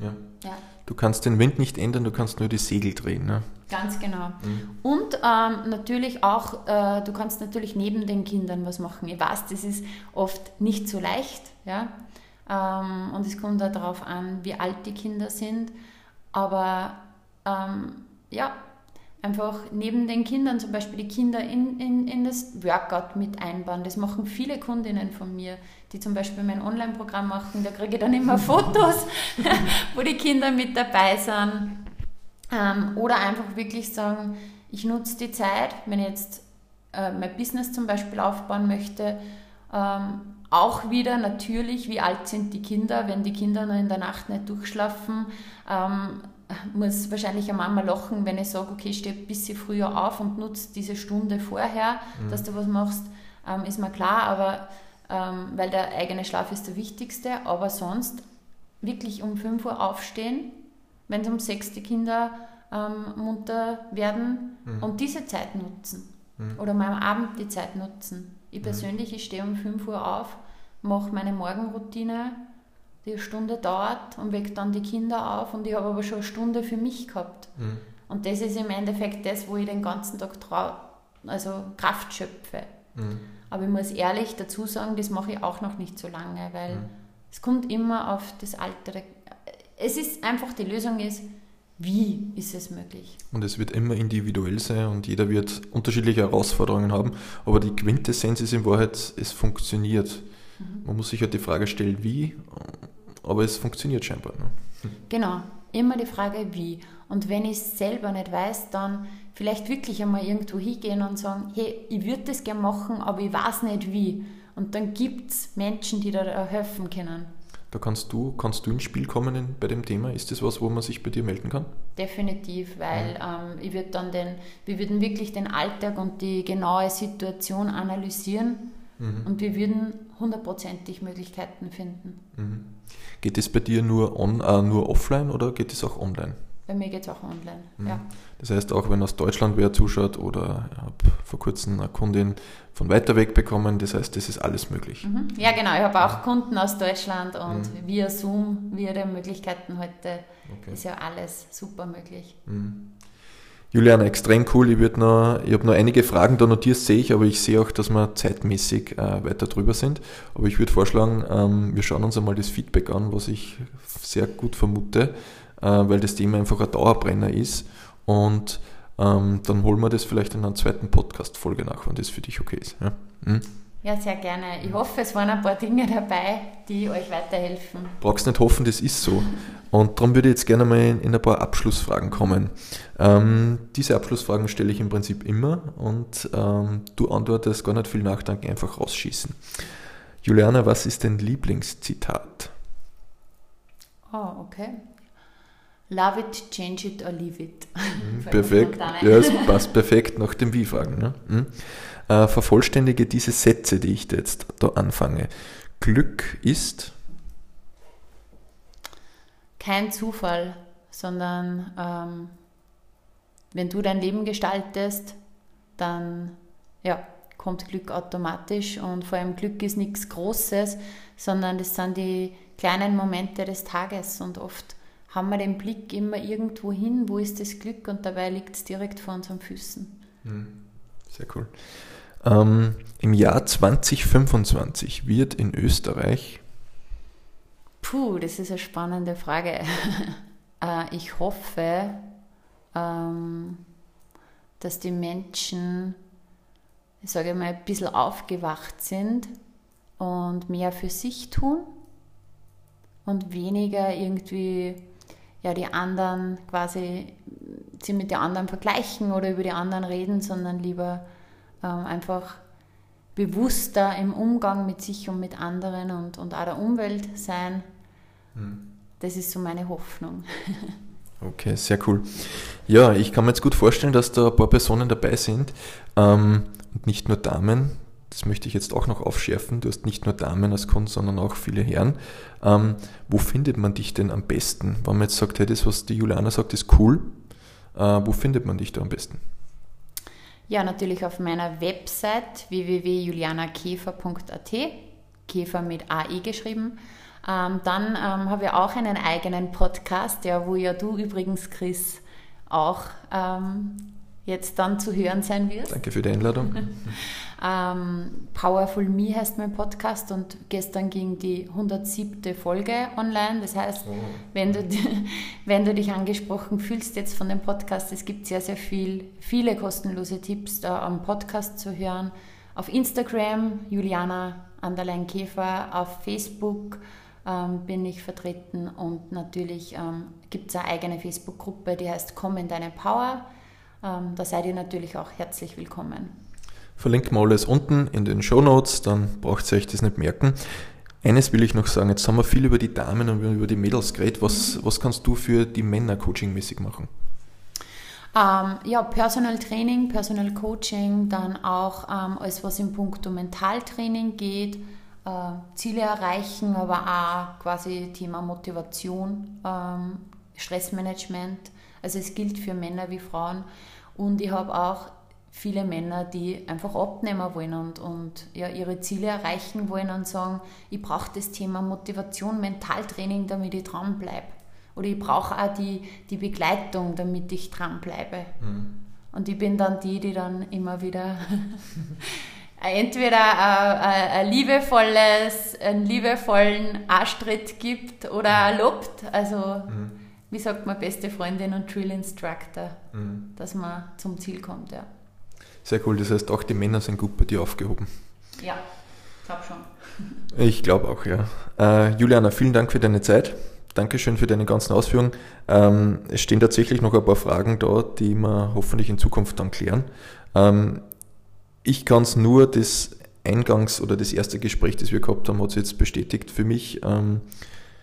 Ja. ja. Du kannst den Wind nicht ändern, du kannst nur die Segel drehen. Ne? Ganz genau. Mhm. Und ähm, natürlich auch, äh, du kannst natürlich neben den Kindern was machen. Ich weiß, das ist oft nicht so leicht. Ja? Ähm, und es kommt darauf an, wie alt die Kinder sind. Aber ähm, ja, einfach neben den Kindern zum Beispiel die Kinder in, in, in das Workout mit einbauen. Das machen viele Kundinnen von mir, die zum Beispiel mein Online-Programm machen. Da kriege ich dann immer Fotos, wo die Kinder mit dabei sind. Ähm, oder einfach wirklich sagen, ich nutze die Zeit, wenn ich jetzt äh, mein Business zum Beispiel aufbauen möchte, ähm, auch wieder natürlich, wie alt sind die Kinder, wenn die Kinder noch in der Nacht nicht durchschlafen, ähm, muss wahrscheinlich eine Mama lachen, wenn ich sage, okay, steh ein bisschen früher auf und nutze diese Stunde vorher, mhm. dass du was machst, ähm, ist mir klar, aber ähm, weil der eigene Schlaf ist der wichtigste, aber sonst wirklich um 5 Uhr aufstehen, wenn es um 6 die Kinder ähm, munter werden mhm. und diese Zeit nutzen mhm. oder mal am Abend die Zeit nutzen. Ich persönlich, ich stehe um 5 Uhr auf, mache meine Morgenroutine, die eine Stunde dauert und weckt dann die Kinder auf und ich habe aber schon eine Stunde für mich gehabt. Mhm. Und das ist im Endeffekt das, wo ich den ganzen Tag also Kraft schöpfe. Mhm. Aber ich muss ehrlich dazu sagen, das mache ich auch noch nicht so lange, weil mhm. es kommt immer auf das Alter. Es ist einfach, die Lösung ist, wie ist es möglich? Und es wird immer individuell sein und jeder wird unterschiedliche Herausforderungen haben, aber die Quintessenz ist in Wahrheit, es funktioniert. Mhm. Man muss sich halt die Frage stellen, wie aber es funktioniert scheinbar. Ne? Genau, immer die Frage wie. Und wenn ich es selber nicht weiß, dann vielleicht wirklich einmal irgendwo hingehen und sagen, hey, ich würde das gerne machen, aber ich weiß nicht wie. Und dann gibt es Menschen, die da helfen können. Da kannst du, kannst du ins Spiel kommen in, bei dem Thema. Ist das was, wo man sich bei dir melden kann? Definitiv, weil ähm, ich würde dann den, wir würden wirklich den Alltag und die genaue Situation analysieren mhm. und wir würden hundertprozentig Möglichkeiten finden. Mhm. Geht es bei dir nur, on, äh, nur offline oder geht es auch online? Bei mir geht es auch online, mhm. ja. Das heißt, auch wenn aus Deutschland wer zuschaut oder ich habe vor kurzem eine Kundin von weiter weg bekommen, das heißt, das ist alles möglich. Mhm. Ja, genau. Ich habe auch Kunden aus Deutschland und mhm. via Zoom, via den Möglichkeiten heute okay. ist ja alles super möglich. Mhm. Julian, extrem cool. Ich, noch, ich habe noch einige Fragen da notiert, sehe ich, aber ich sehe auch, dass wir zeitmäßig äh, weiter drüber sind. Aber ich würde vorschlagen, ähm, wir schauen uns einmal das Feedback an, was ich sehr gut vermute. Äh, weil das Thema einfach ein Dauerbrenner ist. Und ähm, dann holen wir das vielleicht in einer zweiten Podcast-Folge nach, wenn das für dich okay ist. Ja? Hm? ja, sehr gerne. Ich hoffe, es waren ein paar Dinge dabei, die euch weiterhelfen. Brauchst nicht hoffen, das ist so. Und darum würde ich jetzt gerne mal in, in ein paar Abschlussfragen kommen. Ähm, diese Abschlussfragen stelle ich im Prinzip immer und ähm, du antwortest gar nicht viel nachdenken, einfach rausschießen. Juliana, was ist dein Lieblingszitat? Oh, okay. Love it, change it or leave it. Mhm, perfekt. Ja, es passt perfekt nach dem Wie-Fragen. Ne? Mhm. Äh, vervollständige diese Sätze, die ich jetzt da anfange. Glück ist kein Zufall, sondern ähm, wenn du dein Leben gestaltest, dann ja, kommt Glück automatisch und vor allem Glück ist nichts Großes, sondern das sind die kleinen Momente des Tages und oft haben wir den Blick immer irgendwo hin, wo ist das Glück und dabei liegt es direkt vor unseren Füßen. Hm, sehr cool. Ähm, Im Jahr 2025 wird in Österreich. Puh, das ist eine spannende Frage. Äh, ich hoffe, ähm, dass die Menschen, ich sage mal, ein bisschen aufgewacht sind und mehr für sich tun und weniger irgendwie ja, die anderen quasi sie mit den anderen vergleichen oder über die anderen reden, sondern lieber ähm, einfach bewusster im Umgang mit sich und mit anderen und, und auch der Umwelt sein. Hm. Das ist so meine Hoffnung. Okay, sehr cool. Ja, ich kann mir jetzt gut vorstellen, dass da ein paar Personen dabei sind ähm, und nicht nur Damen, das möchte ich jetzt auch noch aufschärfen, du hast nicht nur Damen als Kunden, sondern auch viele Herren. Ähm, wo findet man dich denn am besten? Wenn man jetzt sagt, hey, das, was die Juliana sagt, ist cool, äh, wo findet man dich da am besten? Ja, natürlich auf meiner Website www.julianakäfer.at, Käfer mit AE geschrieben. Ähm, dann ähm, habe ich auch einen eigenen Podcast, ja, wo ja du übrigens, Chris, auch ähm, jetzt dann zu hören sein wirst. Danke für die Einladung. ähm, Powerful Me heißt mein Podcast und gestern ging die 107. Folge online. Das heißt, oh. wenn, du, wenn du dich angesprochen fühlst jetzt von dem Podcast, es gibt sehr, sehr viel, viele kostenlose Tipps da am Podcast zu hören. Auf Instagram, Juliana Anderlein Käfer, auf Facebook ähm, bin ich vertreten und natürlich ähm, gibt es eine eigene Facebook-Gruppe, die heißt Komm in deine Power ähm, da seid ihr natürlich auch herzlich willkommen. Verlinken wir alles unten in den Show Notes, dann braucht ihr euch das nicht merken. Eines will ich noch sagen, jetzt haben wir viel über die Damen und über die Mädels geredet. Was, mhm. was kannst du für die Männer coachingmäßig machen? Ähm, ja, Personal Training, Personal Coaching, dann auch ähm, alles, was im Punkt Mentaltraining geht, äh, Ziele erreichen, aber auch quasi Thema Motivation, ähm, Stressmanagement. Also es gilt für Männer wie Frauen. Und ich habe auch viele Männer, die einfach abnehmen wollen und, und ja, ihre Ziele erreichen wollen und sagen, ich brauche das Thema Motivation, Mentaltraining, damit ich dranbleibe. Oder ich brauche auch die, die Begleitung, damit ich dranbleibe. Mhm. Und ich bin dann die, die dann immer wieder entweder ein, ein, liebevolles, einen liebevollen Arschtritt gibt oder lobt. Also mhm wie sagt man, beste Freundin und Drill Instructor, mhm. dass man zum Ziel kommt, ja. Sehr cool, das heißt auch die Männer sind gut bei dir aufgehoben. Ja, ich glaube schon. Ich glaube auch, ja. Äh, Juliana, vielen Dank für deine Zeit. Dankeschön für deine ganzen Ausführungen. Ähm, es stehen tatsächlich noch ein paar Fragen da, die wir hoffentlich in Zukunft dann klären. Ähm, ich kann es nur das Eingangs- oder das erste Gespräch, das wir gehabt haben, hat es jetzt bestätigt für mich. Ähm,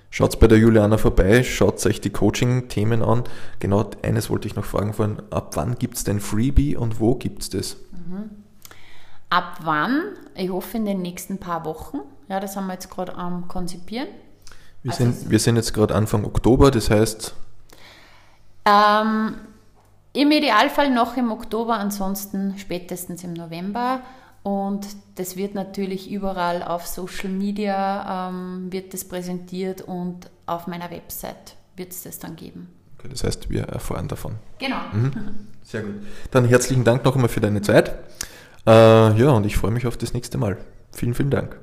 Schaut bei der Juliana vorbei, schaut euch die Coaching-Themen an. Genau eines wollte ich noch fragen vorhin, ab wann gibt es denn Freebie und wo gibt es das? Mhm. Ab wann? Ich hoffe in den nächsten paar Wochen. Ja, das haben wir jetzt gerade am Konzipieren. Wir, also sind, wir sind jetzt gerade Anfang Oktober, das heißt? Ähm, Im Idealfall noch im Oktober, ansonsten spätestens im November. Und das wird natürlich überall auf Social Media ähm, wird das präsentiert und auf meiner Website wird es das dann geben. Okay, das heißt, wir erfahren davon. Genau. Mhm. Sehr gut. Dann herzlichen Dank noch einmal für deine Zeit. Äh, ja, und ich freue mich auf das nächste Mal. Vielen, vielen Dank.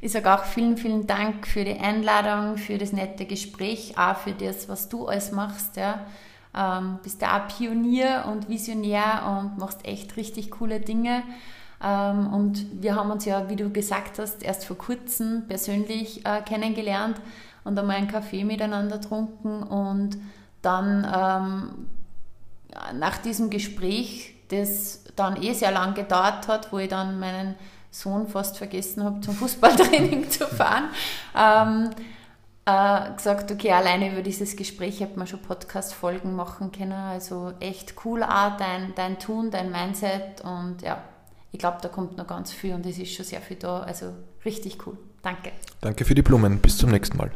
Ich sage auch vielen, vielen Dank für die Einladung, für das nette Gespräch, auch für das, was du alles machst. Ja. Ähm, bist ja auch Pionier und Visionär und machst echt richtig coole Dinge. Ähm, und wir haben uns ja, wie du gesagt hast, erst vor kurzem persönlich äh, kennengelernt und einmal einen Kaffee miteinander getrunken und dann ähm, nach diesem Gespräch, das dann eh sehr lang gedauert hat, wo ich dann meinen Sohn fast vergessen habe, zum Fußballtraining zu fahren, ähm, äh, gesagt, okay, alleine über dieses Gespräch hätte man schon Podcast-Folgen machen können. Also echt cool auch dein, dein Tun, dein Mindset und ja, ich glaube, da kommt noch ganz viel und es ist schon sehr viel da. Also richtig cool. Danke. Danke für die Blumen. Bis zum nächsten Mal.